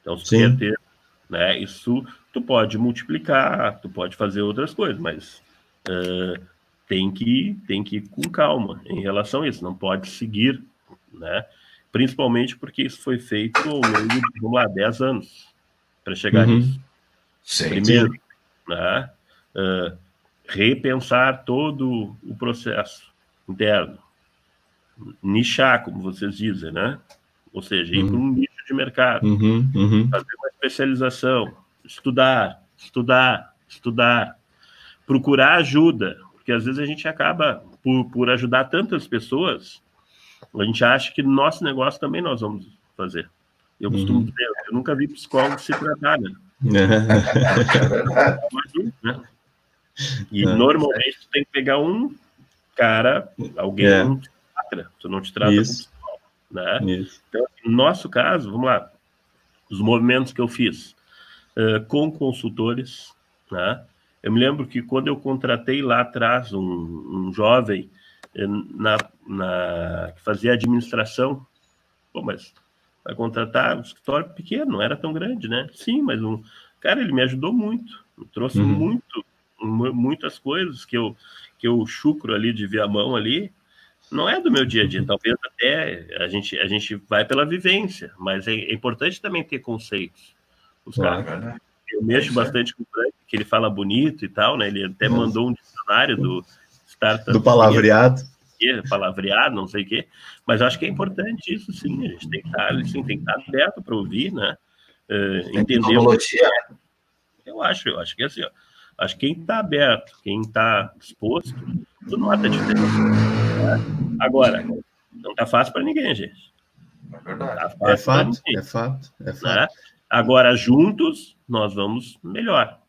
Então, se quer ter, né, isso tu pode multiplicar, tu pode fazer outras coisas, mas uh, tem que tem que ir com calma em relação a isso. Não pode seguir, né? Principalmente porque isso foi feito ao longo de, vamos lá, 10 anos para chegar uhum. nisso. Sim, Primeiro, né, uh, repensar todo o processo interno, nichar, como vocês dizem, né? Ou seja, ir uhum. para um nicho de mercado, uhum, uhum. fazer uma especialização, estudar, estudar, estudar, procurar ajuda, porque às vezes a gente acaba, por, por ajudar tantas pessoas, a gente acha que nosso negócio também nós vamos fazer. Eu costumo uhum. dizer, eu nunca vi psicólogo se tratar, né? né? E é, normalmente é. tu tem que pegar um cara, alguém é. não te trata, tu não te trata Isso. como né? Isso. Então, no nosso caso, vamos lá, os movimentos que eu fiz uh, com consultores, né? Eu me lembro que quando eu contratei lá atrás um, um jovem na, na, que fazia administração, pô, mas vai contratar um escritório pequeno, não era tão grande, né? Sim, mas um cara ele me ajudou muito, me trouxe uhum. muito, muitas coisas que eu que eu chucro ali de mão ali, não é do meu dia a dia. Talvez até a gente a gente vai pela vivência, mas é, é importante também ter conceitos. Os claro, caras, né? Eu mexo é bastante com o Frank, que ele fala bonito e tal, né? Ele até mandou um dicionário do startup do palavreado palavreado, não sei o quê, mas acho que é importante isso, sim, a gente tem que estar, sim, tem que estar aberto para ouvir, né? Uh, entender. É. Eu acho, eu acho que é assim, ó, acho que quem está aberto, quem está disposto, tu nota a diferença. Né? Agora, não está fácil para ninguém, gente. É verdade. Tá é, fato, é fato, é fato, né? Agora, juntos, nós vamos melhor.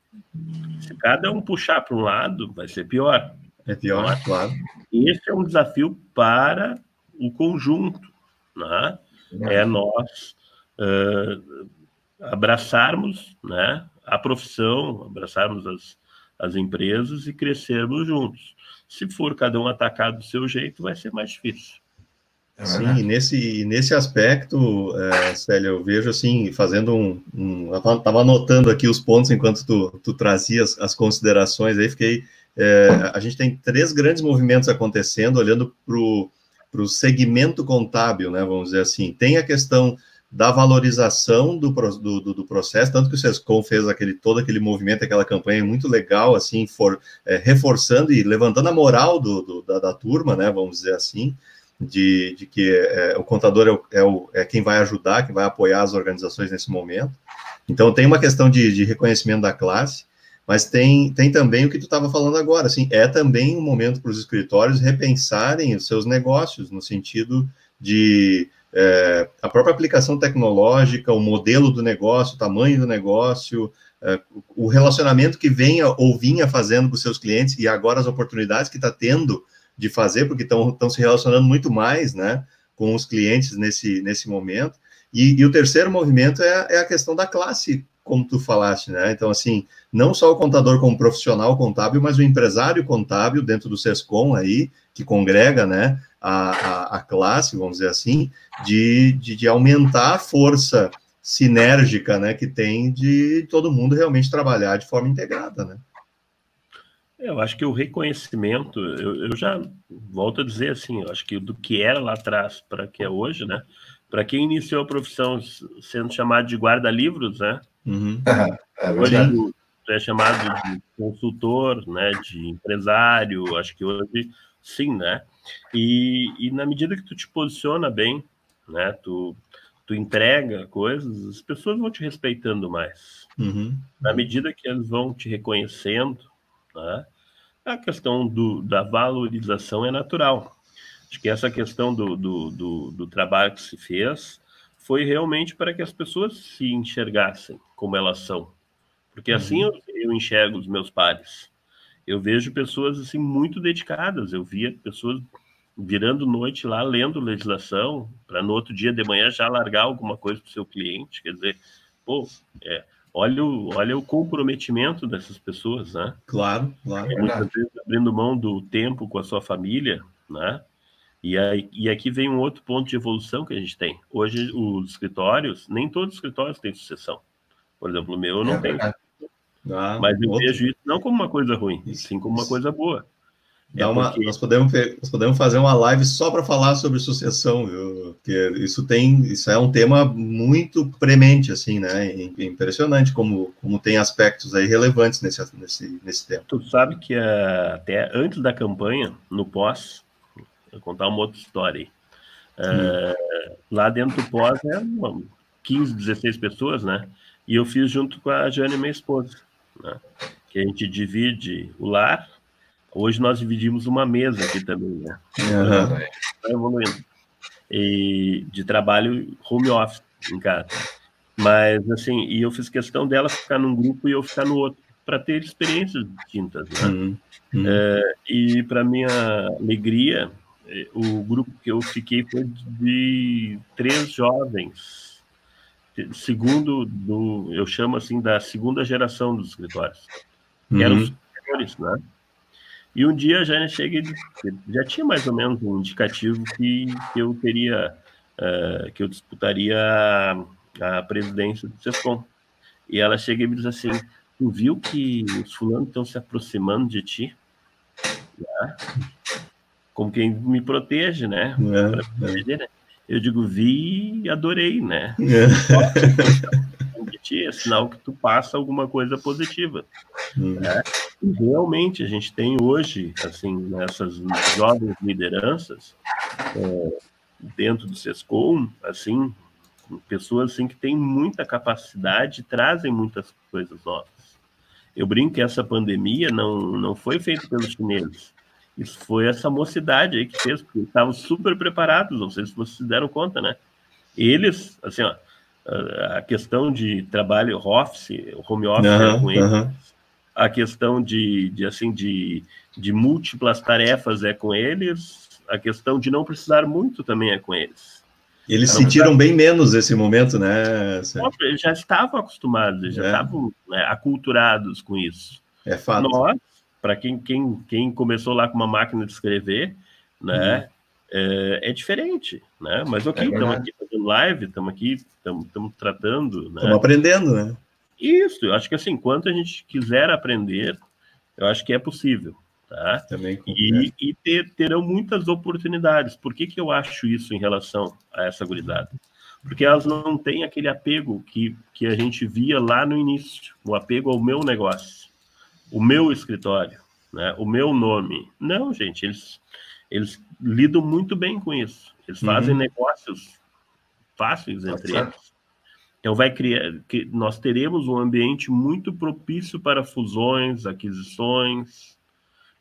Se cada um puxar para um lado, vai ser pior. É pior, é? claro. Esse é um desafio para o conjunto, né? É nós uh, abraçarmos, né, a profissão, abraçarmos as, as empresas e crescermos juntos. Se for cada um atacar do seu jeito, vai ser mais difícil. É Sim, nesse, nesse aspecto, é, Célia, eu vejo assim, fazendo um. um estava anotando aqui os pontos enquanto tu, tu trazias as considerações, aí fiquei é, a gente tem três grandes movimentos acontecendo, olhando para o segmento contábil, né, vamos dizer assim. Tem a questão da valorização do, do, do, processo, tanto que o SESCOM fez aquele, todo aquele movimento, aquela campanha muito legal, assim, for, é, reforçando e levantando a moral do, do da, da, turma, né, vamos dizer assim, de, de que é, o contador é, o, é, o, é, quem vai ajudar, quem vai apoiar as organizações nesse momento. Então, tem uma questão de, de reconhecimento da classe, mas tem, tem também o que tu estava falando agora, assim, é também um momento para os escritórios repensarem os seus negócios, no sentido de é, a própria aplicação tecnológica, o modelo do negócio, o tamanho do negócio, é, o relacionamento que venha ou vinha fazendo com seus clientes e agora as oportunidades que está tendo de fazer, porque estão se relacionando muito mais, né, com os clientes nesse, nesse momento. E, e o terceiro movimento é, é a questão da classe como tu falaste, né? Então, assim, não só o contador como profissional contábil, mas o empresário contábil dentro do SESCOM aí, que congrega, né, a, a, a classe, vamos dizer assim, de, de, de, aumentar a força sinérgica, né, que tem de todo mundo realmente trabalhar de forma integrada, né? Eu acho que o reconhecimento, eu, eu já volto a dizer assim, eu acho que do que era lá atrás para que é hoje, né? Para quem iniciou a profissão sendo chamado de guarda-livros, né? Uhum. É hoje é chamado de consultor, né, de empresário, acho que hoje sim, né? E, e na medida que tu te posiciona bem, né, tu, tu entrega coisas, as pessoas vão te respeitando mais. Uhum. Na medida que elas vão te reconhecendo, né, a questão do, da valorização é natural. Acho que essa questão do, do, do, do trabalho que se fez foi realmente para que as pessoas se enxergassem como elas são. Porque assim uhum. eu, eu, enxergo os meus pares. Eu vejo pessoas assim muito dedicadas. Eu via pessoas virando noite lá lendo legislação para no outro dia de manhã já largar alguma coisa para o seu cliente. Quer dizer, pô, é, olha o, olha o comprometimento dessas pessoas, né? Claro, claro. Muitas vezes abrindo mão do tempo com a sua família, né? E, aí, e aqui vem um outro ponto de evolução que a gente tem. Hoje, os escritórios, nem todos os escritórios têm sucessão. Por exemplo, o meu eu não é tenho. Ah, Mas eu outro. vejo isso não como uma coisa ruim, sim como uma coisa boa. É uma, porque... nós, podemos, nós podemos fazer uma live só para falar sobre sucessão, viu? Porque isso tem, isso é um tema muito premente, assim, né? Impressionante como, como tem aspectos aí relevantes nesse, nesse, nesse tema. Tu sabe que uh, até antes da campanha, no pós, Vou contar uma outra história aí. Uh, lá dentro do pós é uma, 15, 16 pessoas, né? E eu fiz junto com a Jane, minha esposa, né? Que a gente divide o lar. Hoje nós dividimos uma mesa aqui também, né? Uhum. Tá evoluindo. E de trabalho home office em casa. Mas, assim, e eu fiz questão dela ficar num grupo e eu ficar no outro para ter experiências distintas. Né? Uhum. Uhum. É, e para minha alegria, é, o grupo que eu fiquei foi de três jovens, segundo do, eu chamo assim da segunda geração dos escritórios, que uhum. eram os superiores, né? E um dia a Jane chega e já tinha mais ou menos um indicativo que, que eu teria, uh, que eu disputaria a, a presidência do SESCOM. E ela chega e me diz assim: Tu viu que os fulanos estão se aproximando de ti? Né? Como quem me protege, né? É, proteger, é. né? Eu digo, vi e adorei, né? É. é sinal que tu passa alguma coisa positiva. Hum. Né? E realmente a gente tem hoje, assim, nessas jovens lideranças, é, dentro do SESCOM, assim, pessoas assim que têm muita capacidade, trazem muitas coisas novas. Eu brinco que essa pandemia não, não foi feita pelos chineses. Isso foi essa mocidade aí que fez, porque estavam super preparados, não sei se vocês se deram conta, né? Eles, assim, ó, a questão de trabalho office, home office uhum, com eles, uhum. a questão de, de assim, de, de múltiplas tarefas é com eles, a questão de não precisar muito também é com eles. Eles sentiram bem menos esse momento, né? Eles já estavam acostumados, eles já é. estavam né, aculturados com isso. É fato. Nós, para quem, quem, quem começou lá com uma máquina de escrever, né? Uhum. É, é, diferente, né? Mas ok, estamos é aqui fazendo live, estamos aqui, estamos tratando, né? Estamos aprendendo, né? Isso, eu acho que assim, enquanto a gente quiser aprender, eu acho que é possível. Tá? Também e, e ter, terão muitas oportunidades. Por que, que eu acho isso em relação a essa gurizada? Porque elas não têm aquele apego que, que a gente via lá no início, o apego ao meu negócio, o meu escritório, né? o meu nome. Não, gente, eles, eles lidam muito bem com isso. Eles fazem uhum. negócios fáceis entre eles. Então vai criar que nós teremos um ambiente muito propício para fusões, aquisições,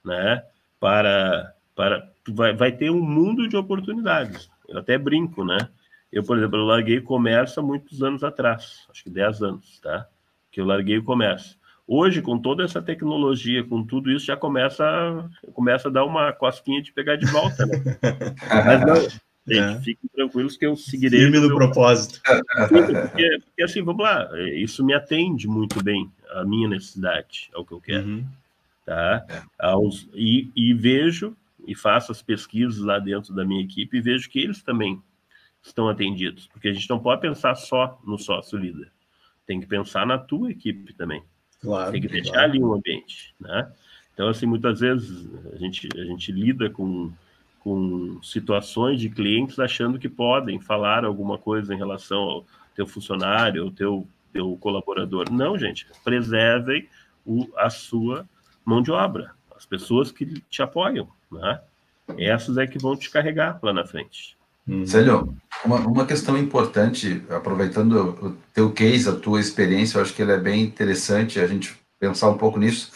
né? Para, para vai, vai ter um mundo de oportunidades. Eu até brinco, né? Eu, por exemplo, eu larguei comércio há muitos anos atrás, acho que 10 anos, tá? Que eu larguei o comércio. Hoje, com toda essa tecnologia, com tudo isso, já começa, começa a dar uma cosquinha de pegar de volta, né? Mas não, gente, é. fiquem tranquilos que eu seguirei. Firme no meu... propósito. Porque, porque, assim, vamos lá, isso me atende muito bem a minha necessidade, ao que eu quero. Uhum tá? É. Aos, e, e, vejo e faço as pesquisas lá dentro da minha equipe e vejo que eles também estão atendidos, porque a gente não pode pensar só no sócio líder, tem que pensar na tua equipe também. Claro, tem que deixar claro. ali um ambiente, né? Então, assim, muitas vezes a gente, a gente lida com, com situações de clientes achando que podem falar alguma coisa em relação ao teu funcionário, ao teu, teu colaborador. Não, gente, preservem o, a sua mão de obra, as pessoas que te apoiam, né? Essas é que vão te carregar lá na frente. Hum. Célio, uma, uma questão importante, aproveitando o teu case, a tua experiência, eu acho que ele é bem interessante a gente pensar um pouco nisso.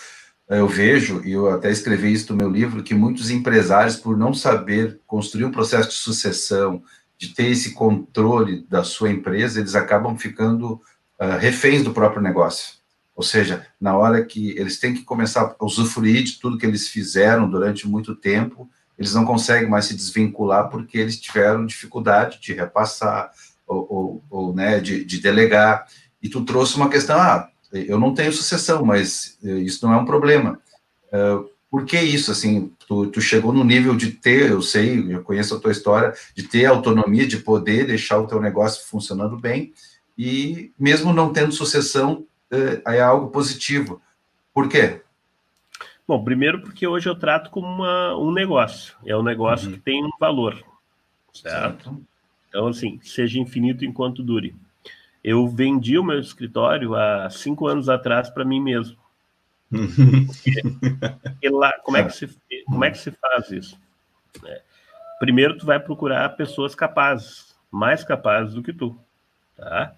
Eu vejo, e eu até escrevi isso no meu livro, que muitos empresários, por não saber construir um processo de sucessão, de ter esse controle da sua empresa, eles acabam ficando uh, reféns do próprio negócio. Ou seja, na hora que eles têm que começar a usufruir de tudo que eles fizeram durante muito tempo, eles não conseguem mais se desvincular porque eles tiveram dificuldade de repassar ou, ou, ou né, de, de, delegar. E tu trouxe uma questão, ah, eu não tenho sucessão, mas eh, isso não é um problema. Uh, por que isso, assim, tu, tu, chegou no nível de ter, eu sei, eu conheço a tua história, de ter autonomia, de poder deixar o teu negócio funcionando bem, e mesmo não tendo sucessão, é, é algo positivo. Por quê? Bom, primeiro porque hoje eu trato como uma, um negócio. É um negócio uhum. que tem um valor. Certo? certo? Então, assim, seja infinito enquanto dure. Eu vendi o meu escritório há cinco anos atrás para mim mesmo. e lá, como, é que se, como é que se faz isso? É, primeiro, tu vai procurar pessoas capazes, mais capazes do que tu. Tá?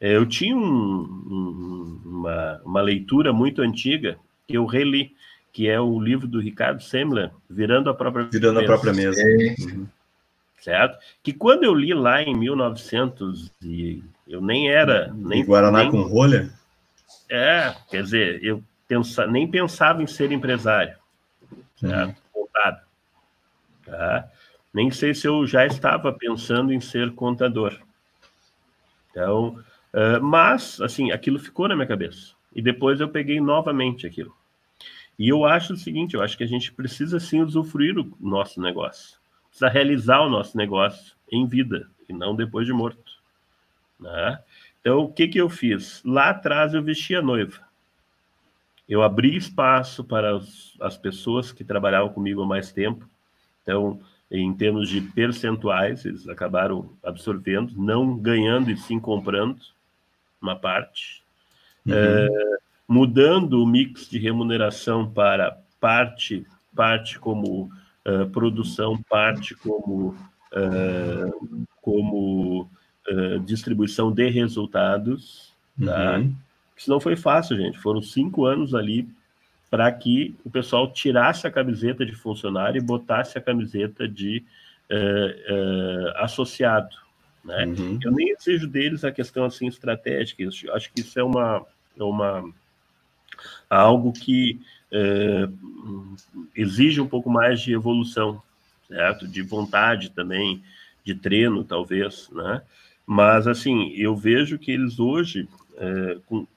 É, eu tinha um, um, uma, uma, leitura muito antiga que eu reli, que é o livro do Ricardo Semler, Virando a Própria Virando Mesa. a Própria Mesa. Uhum. Certo? Que quando eu li lá em 1900, e eu nem era... Nem, Guaraná nem, com rolha? É, quer dizer, eu pensa, nem pensava em ser empresário, certo? Uhum. Tá? Nem sei se eu já estava pensando em ser contador. Então, uh, mas, assim, aquilo ficou na minha cabeça. E depois eu peguei novamente aquilo. E eu acho o seguinte, eu acho que a gente precisa, sim, usufruir o nosso negócio. Precisa realizar o nosso negócio em vida, e não depois de morto. Né? Então, o que, que eu fiz? Lá atrás eu vestia noiva. Eu abri espaço para as, as pessoas que trabalhavam comigo há mais tempo. Então, em termos de percentuais, eles acabaram absorvendo, não ganhando e sim comprando uma parte, uhum. é, mudando o mix de remuneração para parte, parte como uh, produção, parte como, uh, como uh, distribuição de resultados. Tá? Uhum. Isso não foi fácil, gente. Foram cinco anos ali para que o pessoal tirasse a camiseta de funcionário e botasse a camiseta de associado. Né? Uhum. Eu nem exijo deles a questão assim estratégica. Eu acho que isso é uma, é uma algo que uh, exige um pouco mais de evolução, certo? De vontade também, de treino talvez, né? Mas assim, eu vejo que eles hoje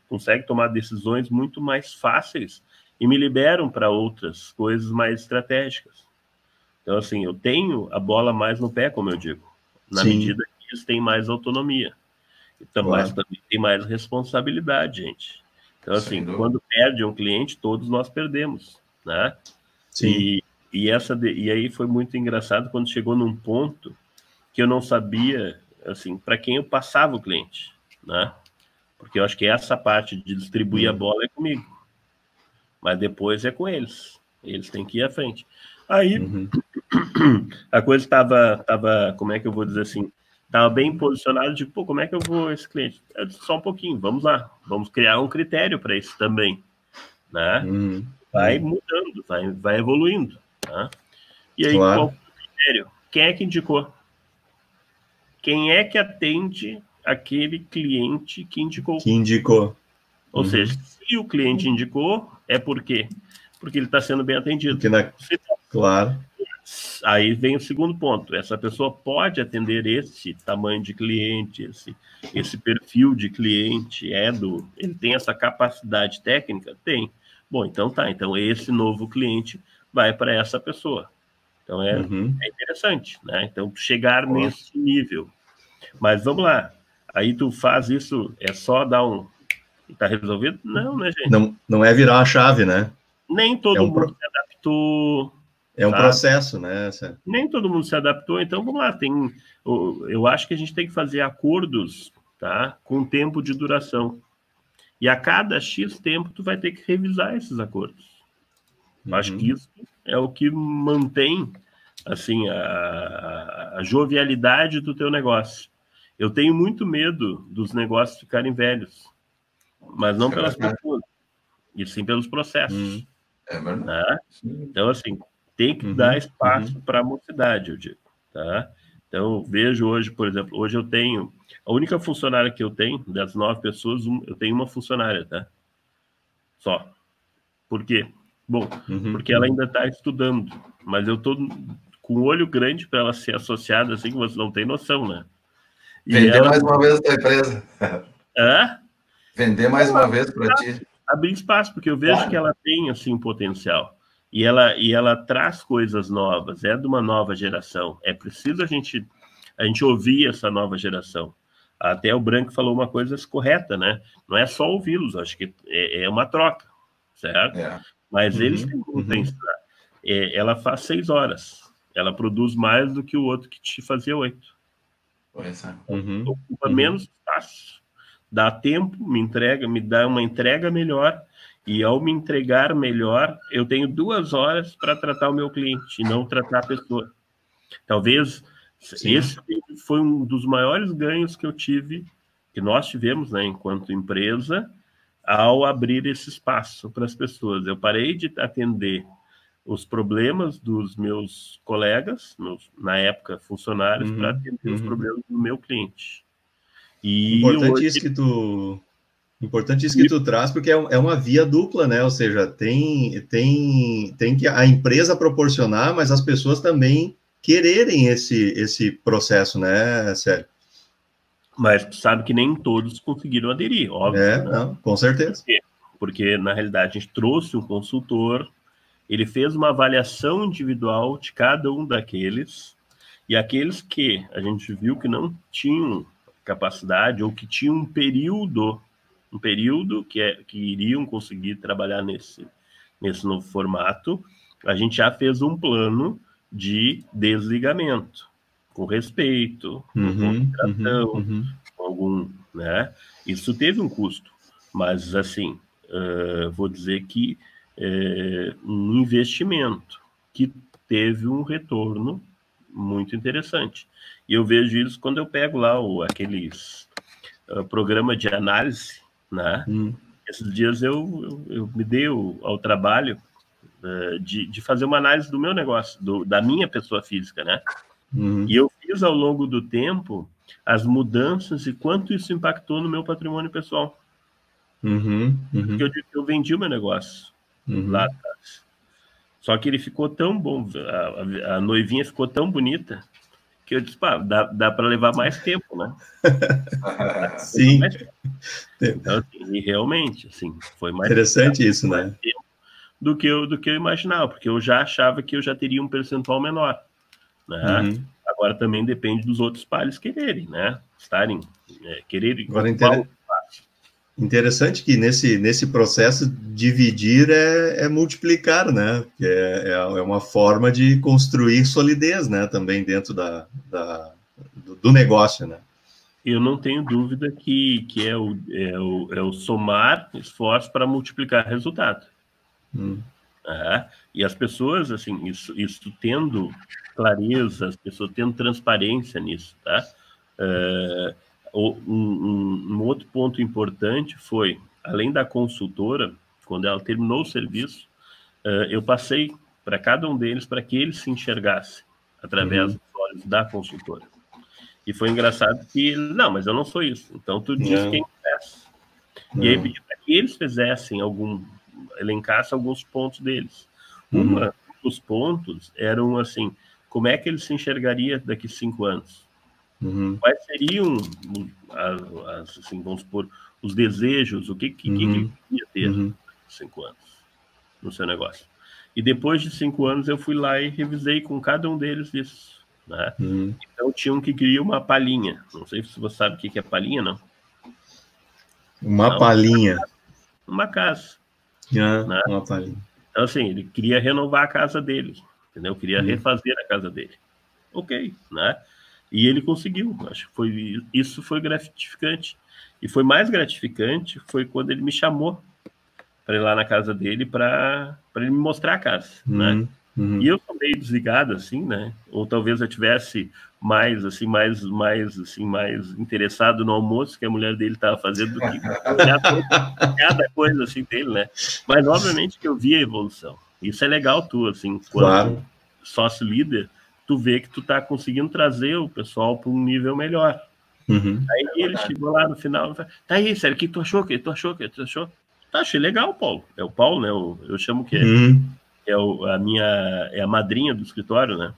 conseguem tomar decisões muito mais fáceis e me liberam para outras coisas mais estratégicas. Então, assim, eu tenho a bola mais no pé, como eu digo, na Sim. medida que eles têm mais autonomia. Então, claro. mas também tem mais responsabilidade, gente. Então, assim, quando perde um cliente, todos nós perdemos, né? Sim. E, e, essa de, e aí foi muito engraçado quando chegou num ponto que eu não sabia, assim, para quem eu passava o cliente, né? Porque eu acho que essa parte de distribuir a hum. bola é comigo mas depois é com eles. Eles têm que ir à frente. Aí uhum. a coisa estava, tava, como é que eu vou dizer assim, estava bem posicionado de, pô, como é que eu vou esse cliente? Eu disse, só um pouquinho, vamos lá, vamos criar um critério para isso também, né? Uhum. Vai mudando, vai, vai evoluindo, tá? E aí, claro. qual é o critério? Quem é que indicou? Quem é que atende aquele cliente que indicou? Que indicou. Ou uhum. seja, se o cliente indicou, é por quê? Porque ele está sendo bem atendido. Na... Claro. Aí vem o segundo ponto. Essa pessoa pode atender esse tamanho de cliente, esse, esse perfil de cliente, é do. Ele tem essa capacidade técnica? Tem. Bom, então tá. Então esse novo cliente vai para essa pessoa. Então é, uhum. é interessante, né? Então chegar Nossa. nesse nível. Mas vamos lá. Aí tu faz isso, é só dar um, Está resolvido? Não, né, gente? Não, não é virar a chave, né? Nem todo é um mundo pro... se adaptou. É um sabe? processo, né? Essa... Nem todo mundo se adaptou, então vamos lá. Tem, eu acho que a gente tem que fazer acordos tá? com tempo de duração. E a cada X tempo, tu vai ter que revisar esses acordos. Uhum. Acho que isso é o que mantém assim a, a jovialidade do teu negócio. Eu tenho muito medo dos negócios ficarem velhos mas não pelas pessoas, e sim pelos processos. Hum. É verdade. Tá? Então, assim, tem que uhum, dar espaço uhum. para a mocidade, eu digo. Tá? Então, vejo hoje, por exemplo, hoje eu tenho. A única funcionária que eu tenho, das nove pessoas, eu tenho uma funcionária, tá? Só. Por quê? Bom, uhum, porque ela ainda está estudando, mas eu estou com olho grande para ela ser associada, assim que você não tem noção, né? E Vendeu ela... mais uma vez a tua empresa. Hã? Vender mais uma vez para ti. Abrir espaço, porque eu vejo que ela tem assim potencial. E ela, e ela traz coisas novas, é de uma nova geração. É preciso a gente, a gente ouvir essa nova geração. Até o Branco falou uma coisa correta, né? Não é só ouvi-los, acho que é, é, uma troca, certo? É. Mas uhum, eles têm como uhum. É, ela faz seis horas, ela produz mais do que o outro que te fazia oito. Pois é. Uhum. Ocupa uhum. menos espaço dá tempo, me entrega, me dá uma entrega melhor, e ao me entregar melhor, eu tenho duas horas para tratar o meu cliente e não tratar a pessoa. Talvez Sim. esse foi um dos maiores ganhos que eu tive, que nós tivemos, né, enquanto empresa, ao abrir esse espaço para as pessoas. Eu parei de atender os problemas dos meus colegas, meus, na época funcionários, uhum, para atender uhum. os problemas do meu cliente. E Importante hoje... isso que tu Importante isso que tu traz, porque é, é uma via dupla, né? Ou seja, tem, tem, tem que a empresa proporcionar, mas as pessoas também quererem esse, esse processo, né, Sério? Mas tu sabe que nem todos conseguiram aderir, óbvio. É, né? não, com certeza. Por Porque, na realidade, a gente trouxe um consultor, ele fez uma avaliação individual de cada um daqueles, e aqueles que a gente viu que não tinham capacidade ou que tinham um período, um período que, é, que iriam conseguir trabalhar nesse, nesse novo formato, a gente já fez um plano de desligamento com respeito, uhum, com uhum, uhum. com algum, né? Isso teve um custo, mas assim, uh, vou dizer que é um investimento que teve um retorno muito interessante. E eu vejo isso quando eu pego lá o, aqueles uh, programa de análise, né? Hum. Esses dias eu, eu, eu me dei o, ao trabalho uh, de, de fazer uma análise do meu negócio, do, da minha pessoa física, né? Uhum. E eu fiz ao longo do tempo as mudanças e quanto isso impactou no meu patrimônio pessoal. Uhum. Uhum. Porque eu, eu vendi o meu negócio uhum. lá atrás. Só que ele ficou tão bom, a, a noivinha ficou tão bonita que eu disse, pá, dá, dá para levar mais tempo, né? Sim. Então, assim, e realmente, assim, foi mais interessante tempo, isso, né? Do que eu do que eu imaginava, porque eu já achava que eu já teria um percentual menor. Né? Uhum. Agora também depende dos outros pais quererem, né? Estarem, é, quererem. Agora, inter... interessante que nesse, nesse processo dividir é, é multiplicar, né? É, é, é uma forma de construir solidez, né? Também dentro da, da do, negócio, né? eu não tenho dúvida que, que é, o, é, o, é o somar esforço para multiplicar resultado. Hum. E as pessoas, assim, isso, isso tendo clareza, as pessoas tendo transparência nisso, tá? É, um, um, um, outro ponto importante foi, além da consultora, quando ela terminou o serviço, é, eu passei para cada um deles para que eles se enxergassem através uhum. dos olhos da consultora. E foi engraçado que, não, mas eu não sou isso. Então tu diz não. quem fez. E aí pedi para que eles fizessem algum, elencasse alguns pontos deles. Uhum. Uma dos pontos eram assim, como é que ele se enxergaria daqui cinco anos? Uhum. Quais seriam, as, as, assim, vamos supor, os desejos, o que, que, uhum. que ele queria ter uhum. cinco anos no seu negócio? E depois de cinco anos eu fui lá e revisei com cada um deles isso. Né? Uhum. Então tinha um que queria uma palhinha. Não sei se você sabe o que é palhinha, não. Uma não, palhinha. Uma casa. Ah, né? Uma palhinha. Então, assim, ele queria renovar a casa dele entendeu? Eu queria uhum. refazer a casa dele. Ok, né? E ele conseguiu. Acho que foi isso foi gratificante. E foi mais gratificante foi quando ele me chamou para ir lá na casa dele para ele me mostrar a casa, uhum. né? Uhum. E eu tô meio desligado assim, né? Ou talvez eu tivesse mais assim, mais mais assim, mais interessado no almoço que a mulher dele estava fazendo do que cada coisa assim dele, né? Mas obviamente que eu vi a evolução. Isso é legal tu, assim, quando claro. sócio líder, tu vê que tu tá conseguindo trazer o pessoal para um nível melhor. Uhum. Aí ele chegou lá no final e falou, tá aí, sério, o que tu achou? O que tu achou? O que tu achou? Tá, achei legal, Paulo. É o Paulo, né? Eu, eu chamo que é, uhum. é o, a minha é a madrinha do escritório, né?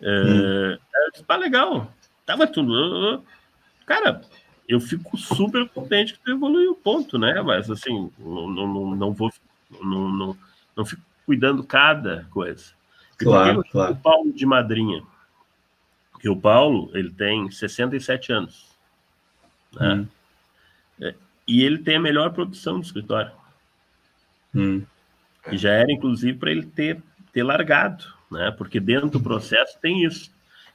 É, uhum. Disse, legal. Tava tudo. Cara, eu fico super contente que tu evoluiu, ponto, né? Mas assim, não, não, não vou. Não, não, não fico cuidando cada coisa. Claro, claro. O Paulo de madrinha. Porque o Paulo, ele tem 67 anos. Né? Hum. É, e ele tem a melhor produção do escritório. Hum. E já era, inclusive, para ele ter, ter largado, né? Porque dentro do processo tem isso.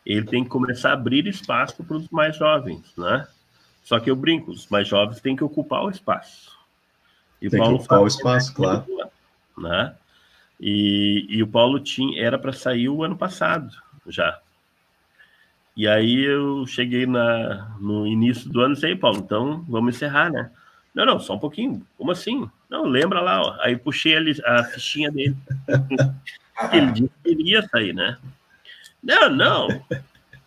Ele tem que começar a abrir espaço para os mais jovens, né? Só que eu brinco, os mais jovens têm que ocupar o espaço. E tem Paulo que ocupar o espaço, claro. Né? E, e o Paulo tinha, era para sair o ano passado já. E aí eu cheguei na, no início do ano e disse, Paulo, então vamos encerrar, né? Não, não, só um pouquinho. Como assim? Não, lembra lá, ó. Aí puxei a, a fichinha dele. ele disse que iria sair, né? Não, não.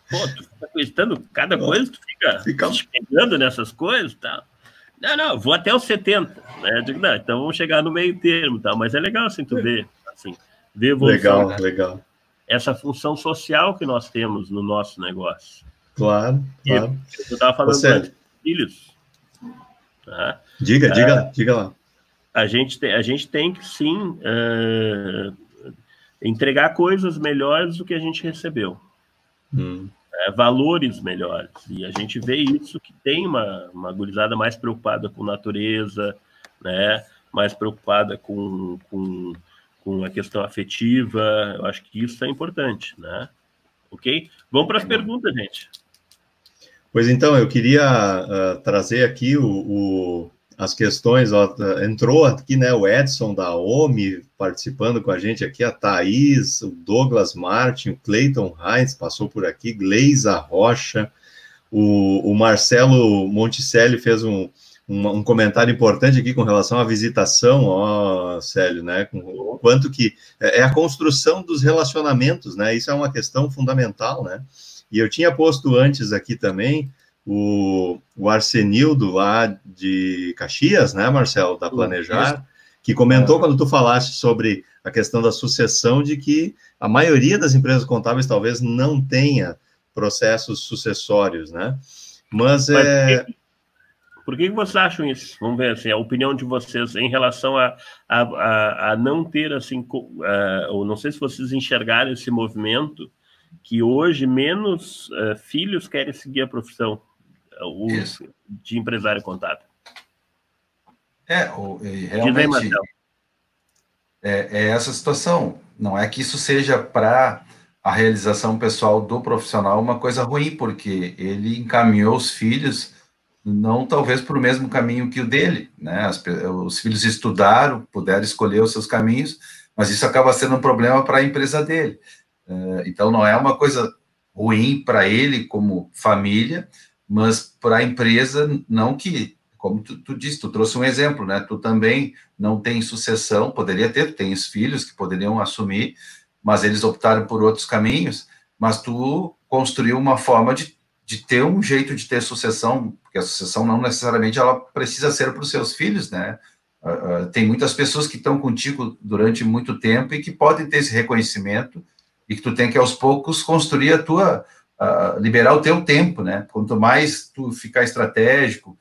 Pô, tu fica acreditando cada coisa, tu fica, fica... pegando nessas coisas, tá? Não, não, vou até os 70. Né? Digo, não, então vamos chegar no meio termo, tá? mas é legal assim, tu ver, assim, evolução. Legal, né? legal. Essa função social que nós temos no nosso negócio. Claro, claro. Eu estava falando Você... dos filhos. Tá? Diga, diga, uh, diga lá. A gente, tem, a gente tem que sim uh, entregar coisas melhores do que a gente recebeu. Hum é, valores melhores. E a gente vê isso que tem uma, uma gurizada mais preocupada com natureza, né? mais preocupada com, com, com a questão afetiva. Eu acho que isso é importante, né? Ok? Vamos para as perguntas, gente. Pois então, eu queria uh, trazer aqui o, o as questões, ó, entrou aqui, né, o Edson da OMI participando com a gente aqui, a Thaís, o Douglas Martin, o Cleiton Heinz passou por aqui, Gleisa Rocha, o, o Marcelo Monticelli fez um, um, um, comentário importante aqui com relação à visitação, ó, Célio, né, com o quanto que é, é a construção dos relacionamentos, né, isso é uma questão fundamental, né, e eu tinha posto antes aqui também, o, o Arsenildo lá de Caxias, né, Marcelo, da Planejar, que comentou é. quando tu falaste sobre a questão da sucessão de que a maioria das empresas contábeis talvez não tenha processos sucessórios, né? Mas, Mas é... Por que, vocês acham isso? Vamos ver assim, a opinião de vocês em relação a, a, a, a não ter assim, uh, ou não sei se vocês enxergaram esse movimento que hoje menos uh, filhos querem seguir a profissão o Isso. de empresário contábil. É, o, realmente é, é essa situação. Não é que isso seja para a realização pessoal do profissional uma coisa ruim, porque ele encaminhou os filhos não talvez para o mesmo caminho que o dele, né? As, os filhos estudaram, puderam escolher os seus caminhos, mas isso acaba sendo um problema para a empresa dele. Uh, então não é uma coisa ruim para ele como família, mas para a empresa, não que, como tu, tu disse, tu trouxe um exemplo, né? Tu também não tem sucessão, poderia ter, tu tens filhos que poderiam assumir, mas eles optaram por outros caminhos, mas tu construiu uma forma de, de ter um jeito de ter sucessão, porque a sucessão não necessariamente ela precisa ser para os seus filhos, né? Uh, uh, tem muitas pessoas que estão contigo durante muito tempo e que podem ter esse reconhecimento e que tu tem que aos poucos construir a tua uh, liberar o teu tempo, né? Quanto mais tu ficar estratégico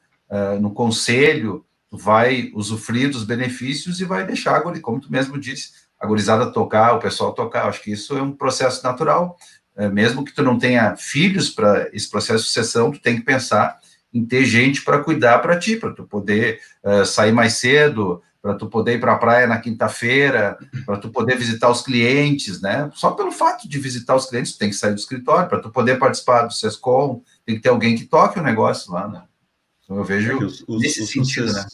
no conselho, tu vai usufruir dos benefícios e vai deixar, como tu mesmo disse, a gurizada tocar, o pessoal tocar. Acho que isso é um processo natural. Uh, mesmo que tu não tenha filhos para esse processo de sucessão, tu tem que pensar em ter gente para cuidar para ti, para tu poder uh, sair mais cedo, para tu poder ir para a praia na quinta-feira, para tu poder visitar os clientes, né? Só pelo fato de visitar os clientes, tu tem que sair do escritório, para tu poder participar do SESCOM, tem que ter alguém que toque o negócio lá, né? Então eu vejo é os, os, nesse sentido, né?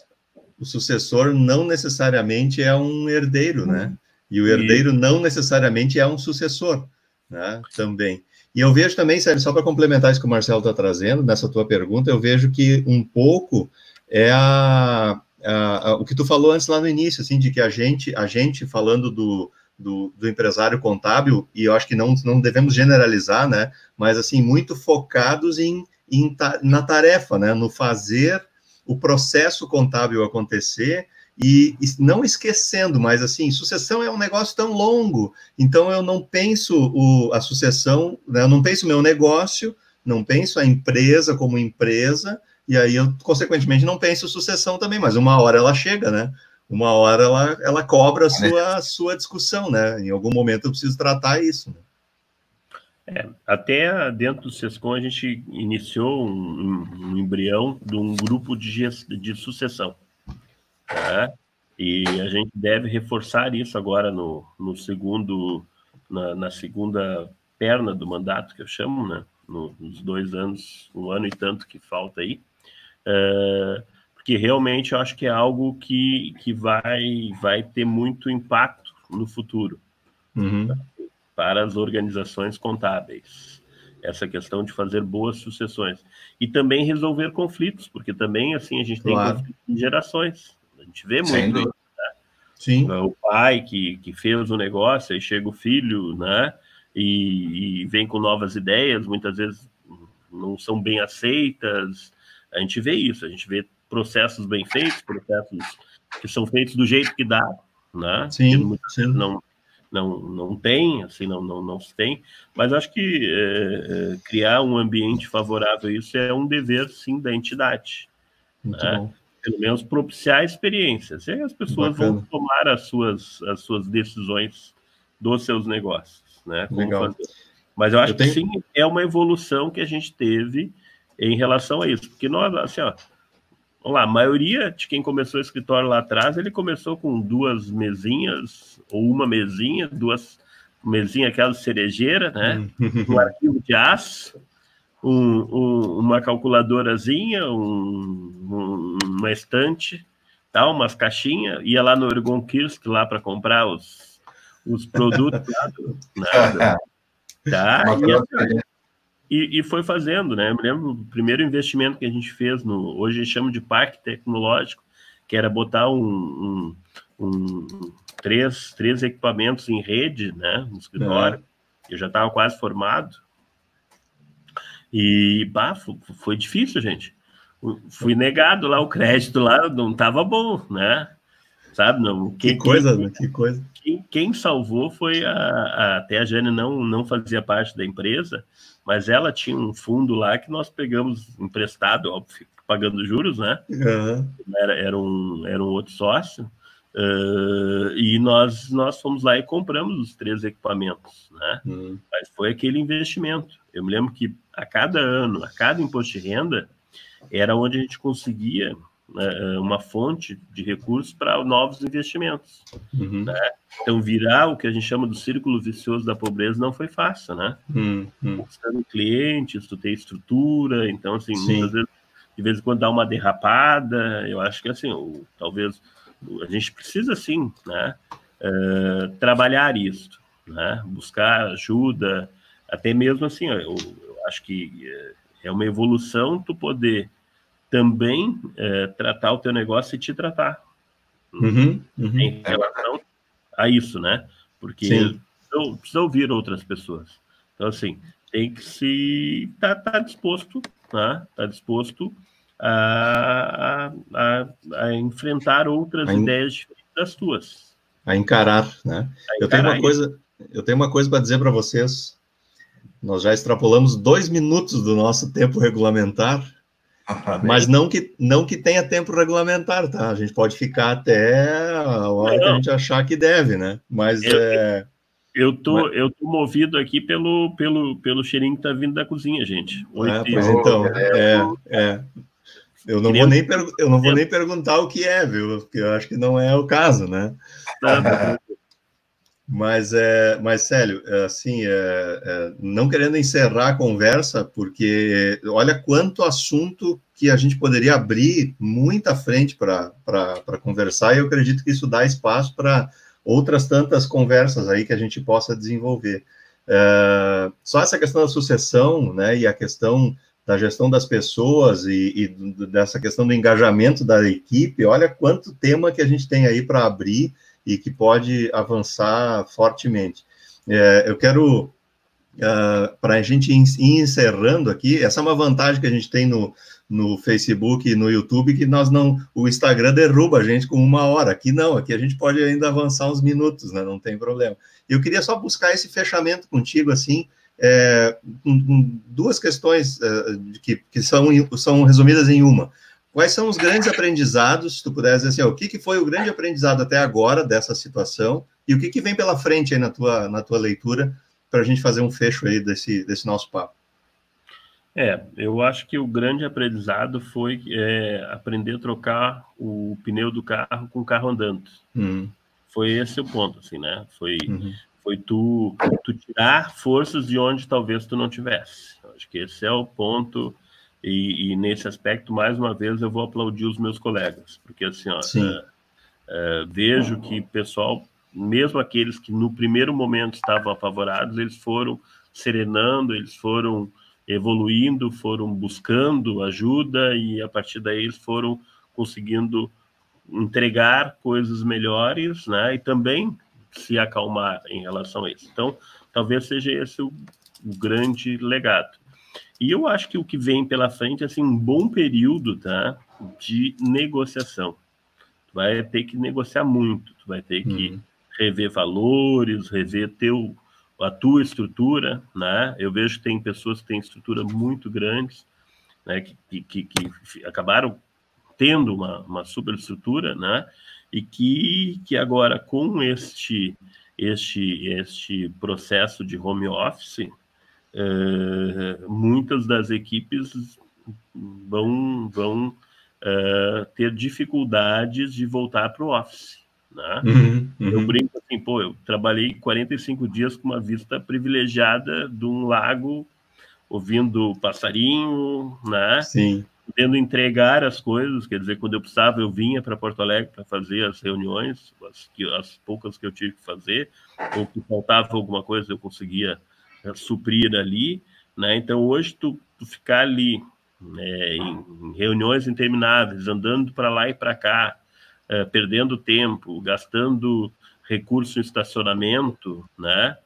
O sucessor não necessariamente é um herdeiro, né? E o herdeiro e... não necessariamente é um sucessor, né? Também. E eu vejo também, Sérgio, só para complementar isso que o Marcelo está trazendo, nessa tua pergunta, eu vejo que um pouco é a, uh, o que tu falou antes lá no início, assim, de que a gente, a gente falando do, do, do, empresário contábil, e eu acho que não, não devemos generalizar, né, mas, assim, muito focados em, em na tarefa, né, no fazer o processo contábil acontecer, e, e, não esquecendo, mas assim, sucessão é um negócio tão longo, então eu não penso o, a sucessão, né, eu não penso o meu negócio, não penso a empresa como empresa, e aí eu, consequentemente, não penso sucessão também, mas uma hora ela chega, né? Uma hora ela, ela cobra a sua, a sua discussão, né? Em algum momento eu preciso tratar isso. Né? É, até dentro do SESCOM a gente iniciou um, um embrião de um grupo de, de sucessão. Né? E a gente deve reforçar isso agora no, no segundo, na, na segunda perna do mandato, que eu chamo, né? nos dois anos, um ano e tanto que falta aí, é, porque realmente eu acho que é algo que, que vai, vai ter muito impacto no futuro uhum. para as organizações contábeis. Essa questão de fazer boas sucessões. E também resolver conflitos, porque também assim a gente claro. tem conflitos em gerações. A gente vê muito né? Sim. O pai que, que fez o negócio, aí chega o filho, né? E, e vem com novas ideias, muitas vezes não são bem aceitas, a gente vê isso, a gente vê processos bem feitos, processos que são feitos do jeito que dá, né? Sim, sim. Não, não, não tem, assim, não, não, não se tem, mas acho que é, é, criar um ambiente favorável a isso é um dever, sim, da entidade. Muito né? bom. Pelo menos propiciar experiências. E aí as pessoas Bacana. vão tomar as suas, as suas decisões dos seus negócios, né? Como Legal. fazer. Mas eu acho eu tenho... que sim, é uma evolução que a gente teve em relação a isso, porque nós, assim, ó, vamos lá, a maioria de quem começou o escritório lá atrás, ele começou com duas mesinhas, ou uma mesinha, duas mesinhas, aquela cerejeira, né? Uhum. um arquivo de aço, um, um, uma calculadorazinha, um, uma estante, tal, umas caixinhas, ia lá no Ergon Kirsk lá para comprar os, os produtos lá do, né, tá? E, e, e, foi fazendo, né? Eu me lembro do primeiro investimento que a gente fez no, hoje a gente chama de parque tecnológico, que era botar um três, três equipamentos em rede, né, no escritório. É. Eu já estava quase formado. E bah, foi difícil, gente. Fui negado lá o crédito lá, não estava bom, né? Sabe? Não, quem, que coisa, quem, que coisa. Quem, quem salvou foi a, a, até a Jane não não fazia parte da empresa, mas ela tinha um fundo lá que nós pegamos emprestado, óbvio, pagando juros, né? Uhum. Era, era, um, era um outro sócio. Uh, e nós, nós fomos lá e compramos os três equipamentos, né? Uhum. Mas foi aquele investimento. Eu me lembro que a cada ano, a cada imposto de renda, era onde a gente conseguia né, uma fonte de recursos para novos investimentos. Uhum. Né? Então, virar o que a gente chama do círculo vicioso da pobreza não foi fácil, né? Uhum. Conquistando clientes, tu tem estrutura, então, assim, Sim. muitas vezes, de vez em quando dá uma derrapada, eu acho que, assim, ou, talvez a gente precisa, sim, né, uh, trabalhar isso, né? Buscar ajuda, até mesmo, assim, eu acho que eh, é uma evolução tu poder também é, tratar o teu negócio e te tratar. Uhum, uhum. Em relação a isso, né? Porque precisa, precisa ouvir outras pessoas. Então, assim, tem que se tá, tá disposto, né? Tá disposto a, a, a enfrentar outras a ideias diferentes das tuas. A encarar, né? A encarar eu tenho uma coisa, eu tenho uma coisa para dizer para vocês. Nós já extrapolamos dois minutos do nosso tempo regulamentar mas não que, não que tenha tempo regulamentar, tá? A gente pode ficar até a hora não. que a gente achar que deve, né? Mas eu, é. Eu tô, mas... eu tô movido aqui pelo, pelo, pelo cheirinho que tá vindo da cozinha, gente. É, pois então, é, é. Eu não, vou nem eu não vou nem perguntar o que é, viu? Porque eu acho que não é o caso, né? Tá, mas, é, mas Célio, é, assim, é, é, não querendo encerrar a conversa, porque olha quanto assunto que a gente poderia abrir muita frente para conversar, e eu acredito que isso dá espaço para outras tantas conversas aí que a gente possa desenvolver. É, só essa questão da sucessão, né, e a questão da gestão das pessoas e, e dessa questão do engajamento da equipe, olha quanto tema que a gente tem aí para abrir e que pode avançar fortemente. É, eu quero, uh, é, para a gente ir encerrando aqui, essa é uma vantagem que a gente tem no, no Facebook e no YouTube, que nós não, o Instagram derruba a gente com uma hora, aqui não, aqui a gente pode ainda avançar uns minutos, né, não tem problema. Eu queria só buscar esse fechamento contigo, assim, é, duas questões é, que, que são, são resumidas em uma. Quais são os grandes aprendizados, se tu puder dizer assim, ó, o que, que foi o grande aprendizado até agora dessa situação e o que, que vem pela frente aí na tua, na tua leitura para a gente fazer um fecho aí desse, desse nosso papo? É, eu acho que o grande aprendizado foi é, aprender a trocar o pneu do carro com o carro andando. Uhum. Foi esse o ponto, assim, né? Foi, uhum. foi tu, tu tirar forças de onde talvez tu não tivesse. Acho que esse é o ponto e, e, nesse aspecto, mais uma vez, eu vou aplaudir os meus colegas, porque assim, ó, é, é, vejo que pessoal, mesmo aqueles que no primeiro momento estavam apavorados, eles foram serenando, eles foram evoluindo, foram buscando ajuda e a partir daí eles foram conseguindo entregar coisas melhores, né? E também se acalmar em relação a isso. Então, talvez seja esse o, o grande legado. E eu acho que o que vem pela frente é assim, um bom período tá, de negociação. Tu vai ter que negociar muito, tu vai ter que uhum. rever valores, rever teu, a tua estrutura. Né? Eu vejo que tem pessoas que têm estrutura muito grandes, né, que, que, que acabaram tendo uma, uma superestrutura, né, e que, que agora com este, este, este processo de home office, eh, muitas das equipes vão, vão eh, ter dificuldades de voltar para o office. Né? Uhum, uhum. Eu brinco assim, pô, eu trabalhei 45 dias com uma vista privilegiada de um lago ouvindo passarinho, né? Sim. Podendo entregar as coisas, quer dizer, quando eu precisava, eu vinha para Porto Alegre para fazer as reuniões, as, as, poucas que eu tive que fazer, ou que faltava alguma coisa, eu conseguia suprir ali, né? Então, hoje, tu, tu ficar ali né, em reuniões intermináveis, andando para lá e para cá, uh, perdendo tempo, gastando recurso em estacionamento, né?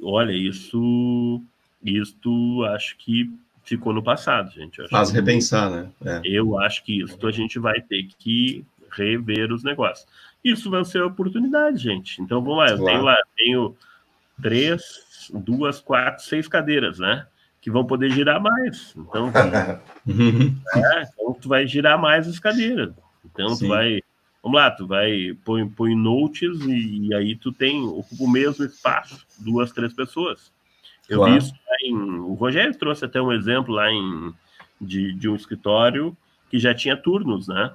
Olha, isso isto acho que ficou no passado, gente. Faz repensar, né? É. Eu acho que isso a gente vai ter que rever os negócios. Isso vai ser oportunidade, gente. Então vamos lá, eu claro. tenho lá, tenho três, duas, quatro, seis cadeiras, né? Que vão poder girar mais. Então, é, então tu vai girar mais as cadeiras. Então Sim. tu vai. Vamos lá, tu vai põe, põe notes e, e aí tu tem ocupa o mesmo espaço, duas, três pessoas. Eu claro. vi isso em. O Rogério trouxe até um exemplo lá em, de, de um escritório que já tinha turnos, né?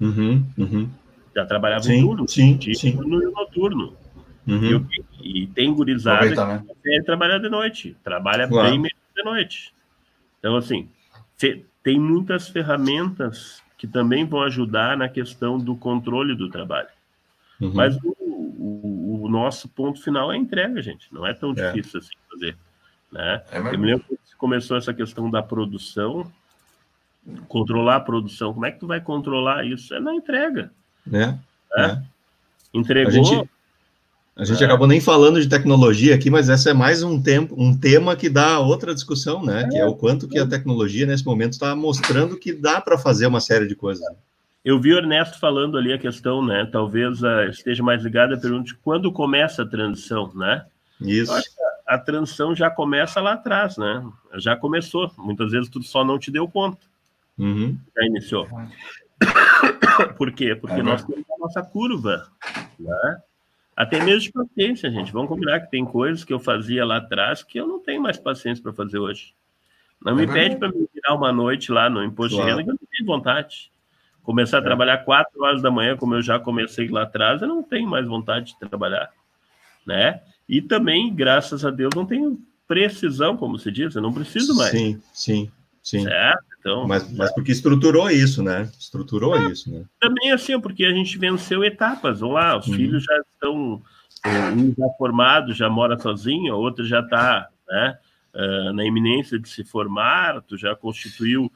Uhum, uhum. Já trabalhava sim, em turno, sim, sim. turno e noturno. Uhum. E, e, tem gurizada que quer trabalhar de noite, trabalha claro. bem menos de noite. Então, assim, tem muitas ferramentas que também vão ajudar na questão do controle do trabalho. Uhum. Mas o, o, o, nosso ponto final é a entrega, gente. Não é tão é. difícil assim fazer. Né? É eu me lembro que começou essa questão da produção, controlar a produção. Como é que tu vai controlar isso? É na entrega. Né? É. é. Entregou. Gente, a gente é. acabou nem falando de tecnologia aqui, mas essa é mais um, tempo, um tema que dá outra discussão, né? É. Que é o quanto que a tecnologia nesse momento está mostrando que dá para fazer uma série de coisas. Eu vi o Ernesto falando ali a questão, né? Talvez uh, esteja mais ligada à pergunta de quando começa a transição, né? Isso. Eu acho que a transição já começa lá atrás, né? Já começou. Muitas vezes tu só não te deu conta. Uhum. Já iniciou. Por quê? Porque uhum. nós temos a nossa curva, né? Até mesmo de paciência, gente. Vamos combinar que tem coisas que eu fazia lá atrás que eu não tenho mais paciência para fazer hoje. Não me pede para me virar uma noite lá no imposto claro. de renda que eu não tenho vontade. Começar a é. trabalhar quatro horas da manhã, como eu já comecei lá atrás, eu não tenho mais vontade de trabalhar, né? E também, graças a Deus, não tenho precisão, como se diz, eu não preciso mais. Sim, sim, sim. Certo? Então, mas, mas porque estruturou isso, né? Estruturou é, isso, né? Também assim, porque a gente venceu etapas. Vamos lá, os uhum. filhos já estão, um já formado, já mora sozinho, outro já está né, na iminência de se formar, tu já constituiu,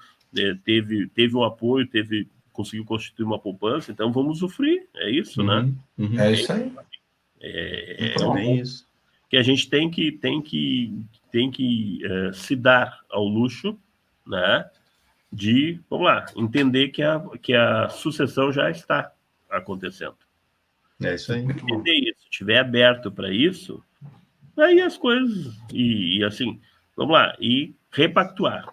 teve, teve um apoio, teve conseguiu constituir uma poupança, então vamos sofrer, é isso, né? uhum. né? Uhum. É isso aí. É, então, é isso. Que a gente tem que, tem que, tem que uh, se dar ao luxo, né? De, vamos lá, entender que a, que a sucessão já está acontecendo. É isso aí. Entender isso, estiver aberto para isso, aí as coisas, e, e, assim, vamos lá, e repactuar.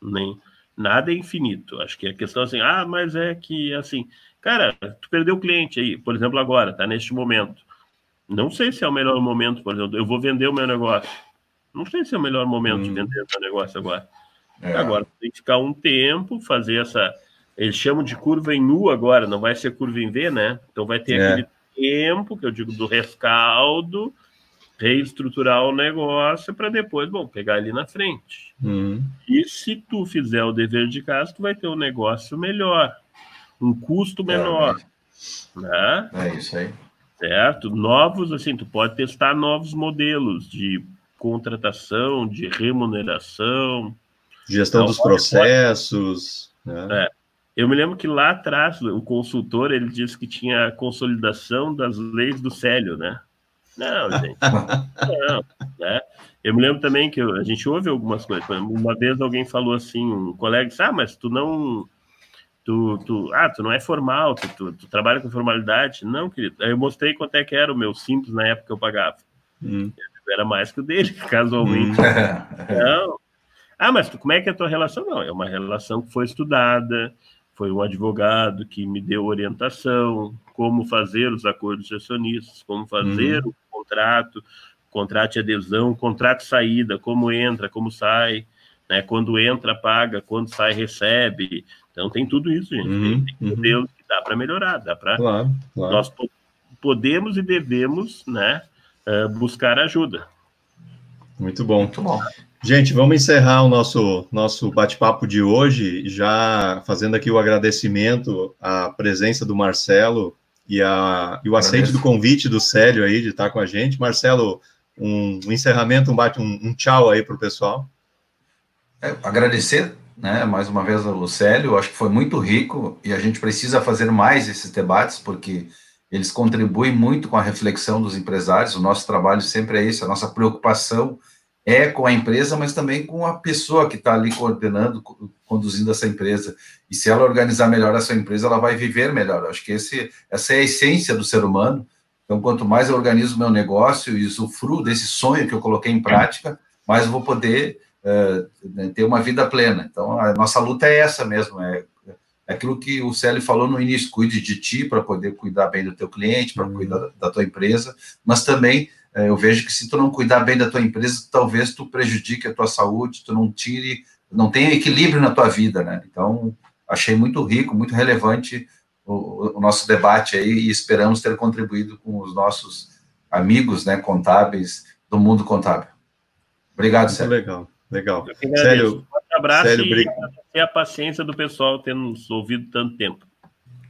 Nem, nada é infinito. Acho que a questão assim, ah, mas é que assim, cara, tu perdeu o cliente aí, por exemplo, agora, tá neste momento. Não sei se é o melhor momento, por exemplo, eu vou vender o meu negócio. Não sei se é o melhor momento hum. de vender o meu negócio agora. É. Agora, tem que ficar um tempo, fazer essa. Eles chamam de curva em U agora, não vai ser curva em V, né? Então vai ter é. aquele tempo, que eu digo, do rescaldo, reestruturar o negócio para depois, bom, pegar ali na frente. Hum. E se tu fizer o dever de casa, tu vai ter um negócio melhor, um custo menor. É, né? é isso aí certo? Novos, assim, tu pode testar novos modelos de contratação, de remuneração. Gestão então, dos processos. Pode... Né? É. Eu me lembro que lá atrás, o consultor, ele disse que tinha a consolidação das leis do Célio, né? Não, gente. não, né? Eu me lembro também que a gente ouve algumas coisas. Uma vez alguém falou assim, um colega disse, ah, mas tu não. Tu, tu, ah, tu não é formal, tu, tu, tu trabalha com formalidade. Não, querido. Aí eu mostrei quanto é que era o meu simples na época que eu pagava. Hum. Era mais que o dele, casualmente. Hum. Não. Ah, mas tu, como é que é a tua relação? Não, é uma relação que foi estudada, foi um advogado que me deu orientação, como fazer os acordos de acionistas, como fazer uhum. o contrato, contrato de adesão, contrato de saída, como entra, como sai, né? Quando entra, paga, quando sai, recebe. Então tem tudo isso, gente. Uhum. Tem uhum. Deus que dá para melhorar, dá para. Claro, claro. Nós podemos e devemos, né, uh, buscar ajuda. Muito bom. Muito bom. Gente, vamos encerrar o nosso, nosso bate-papo de hoje, já fazendo aqui o agradecimento à presença do Marcelo e, a, e o aceite do convite do Célio aí de estar com a gente. Marcelo, um, um encerramento, um, bate, um, um tchau aí para o pessoal. É, agradecer, né, mais uma vez ao Célio, acho que foi muito rico e a gente precisa fazer mais esses debates, porque eles contribuem muito com a reflexão dos empresários, o nosso trabalho sempre é esse, a nossa preocupação é com a empresa, mas também com a pessoa que está ali coordenando, conduzindo essa empresa. E se ela organizar melhor a sua empresa, ela vai viver melhor. Acho que esse, essa é a essência do ser humano. Então, quanto mais eu organizo o meu negócio e usufruo desse sonho que eu coloquei em prática, mais eu vou poder uh, ter uma vida plena. Então, a nossa luta é essa mesmo, é, é aquilo que o Célio falou no início, cuide de ti para poder cuidar bem do teu cliente, para uhum. cuidar da, tua empresa, mas também eu vejo que se tu não cuidar bem da tua empresa, talvez tu prejudique a tua saúde, tu não tire, não tenha equilíbrio na tua vida, né? Então, achei muito rico, muito relevante o, o nosso debate aí e esperamos ter contribuído com os nossos amigos, né, contábeis do mundo contábil. Obrigado, Sérgio. Legal, legal. Sério, um abraço Sério, e a paciência do pessoal ter nos ouvido tanto tempo.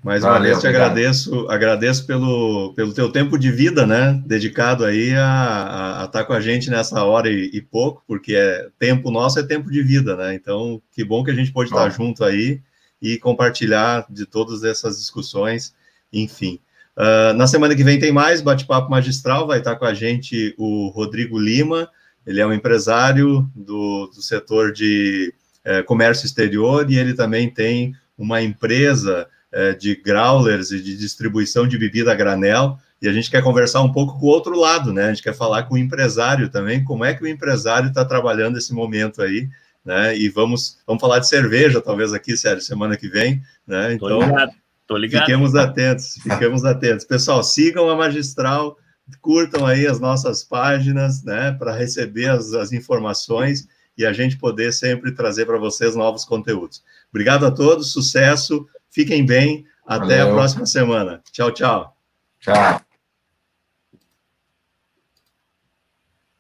Mais uma vez te agradeço, agradeço pelo, pelo teu tempo de vida, né? Dedicado aí a, estar tá com a gente nessa hora e, e, pouco, porque é tempo nosso é tempo de vida, né? Então, que bom que a gente pode estar junto aí e compartilhar de todas essas discussões, enfim. Uh, na semana que vem tem mais bate-papo magistral, vai estar com a gente o Rodrigo Lima, ele é um empresário do, do setor de eh, comércio exterior e ele também tem uma empresa é, de growlers e de distribuição de bebida a granel, e a gente quer conversar um pouco com o outro lado, né? A gente quer falar com o empresário também, como é que o empresário está trabalhando esse momento aí, né? E vamos, vamos falar de cerveja, talvez aqui, Sérgio, semana que vem, né? Então, Tô ligado. Tô ligado. Fiquemos atentos, fiquemos atentos. Pessoal, sigam a Magistral, curtam aí as nossas páginas, né, para receber as, as informações e a gente poder sempre trazer para vocês novos conteúdos. Obrigado a todos, sucesso. Fiquem bem. Até Valeu. a próxima semana. Tchau, tchau. Tchau.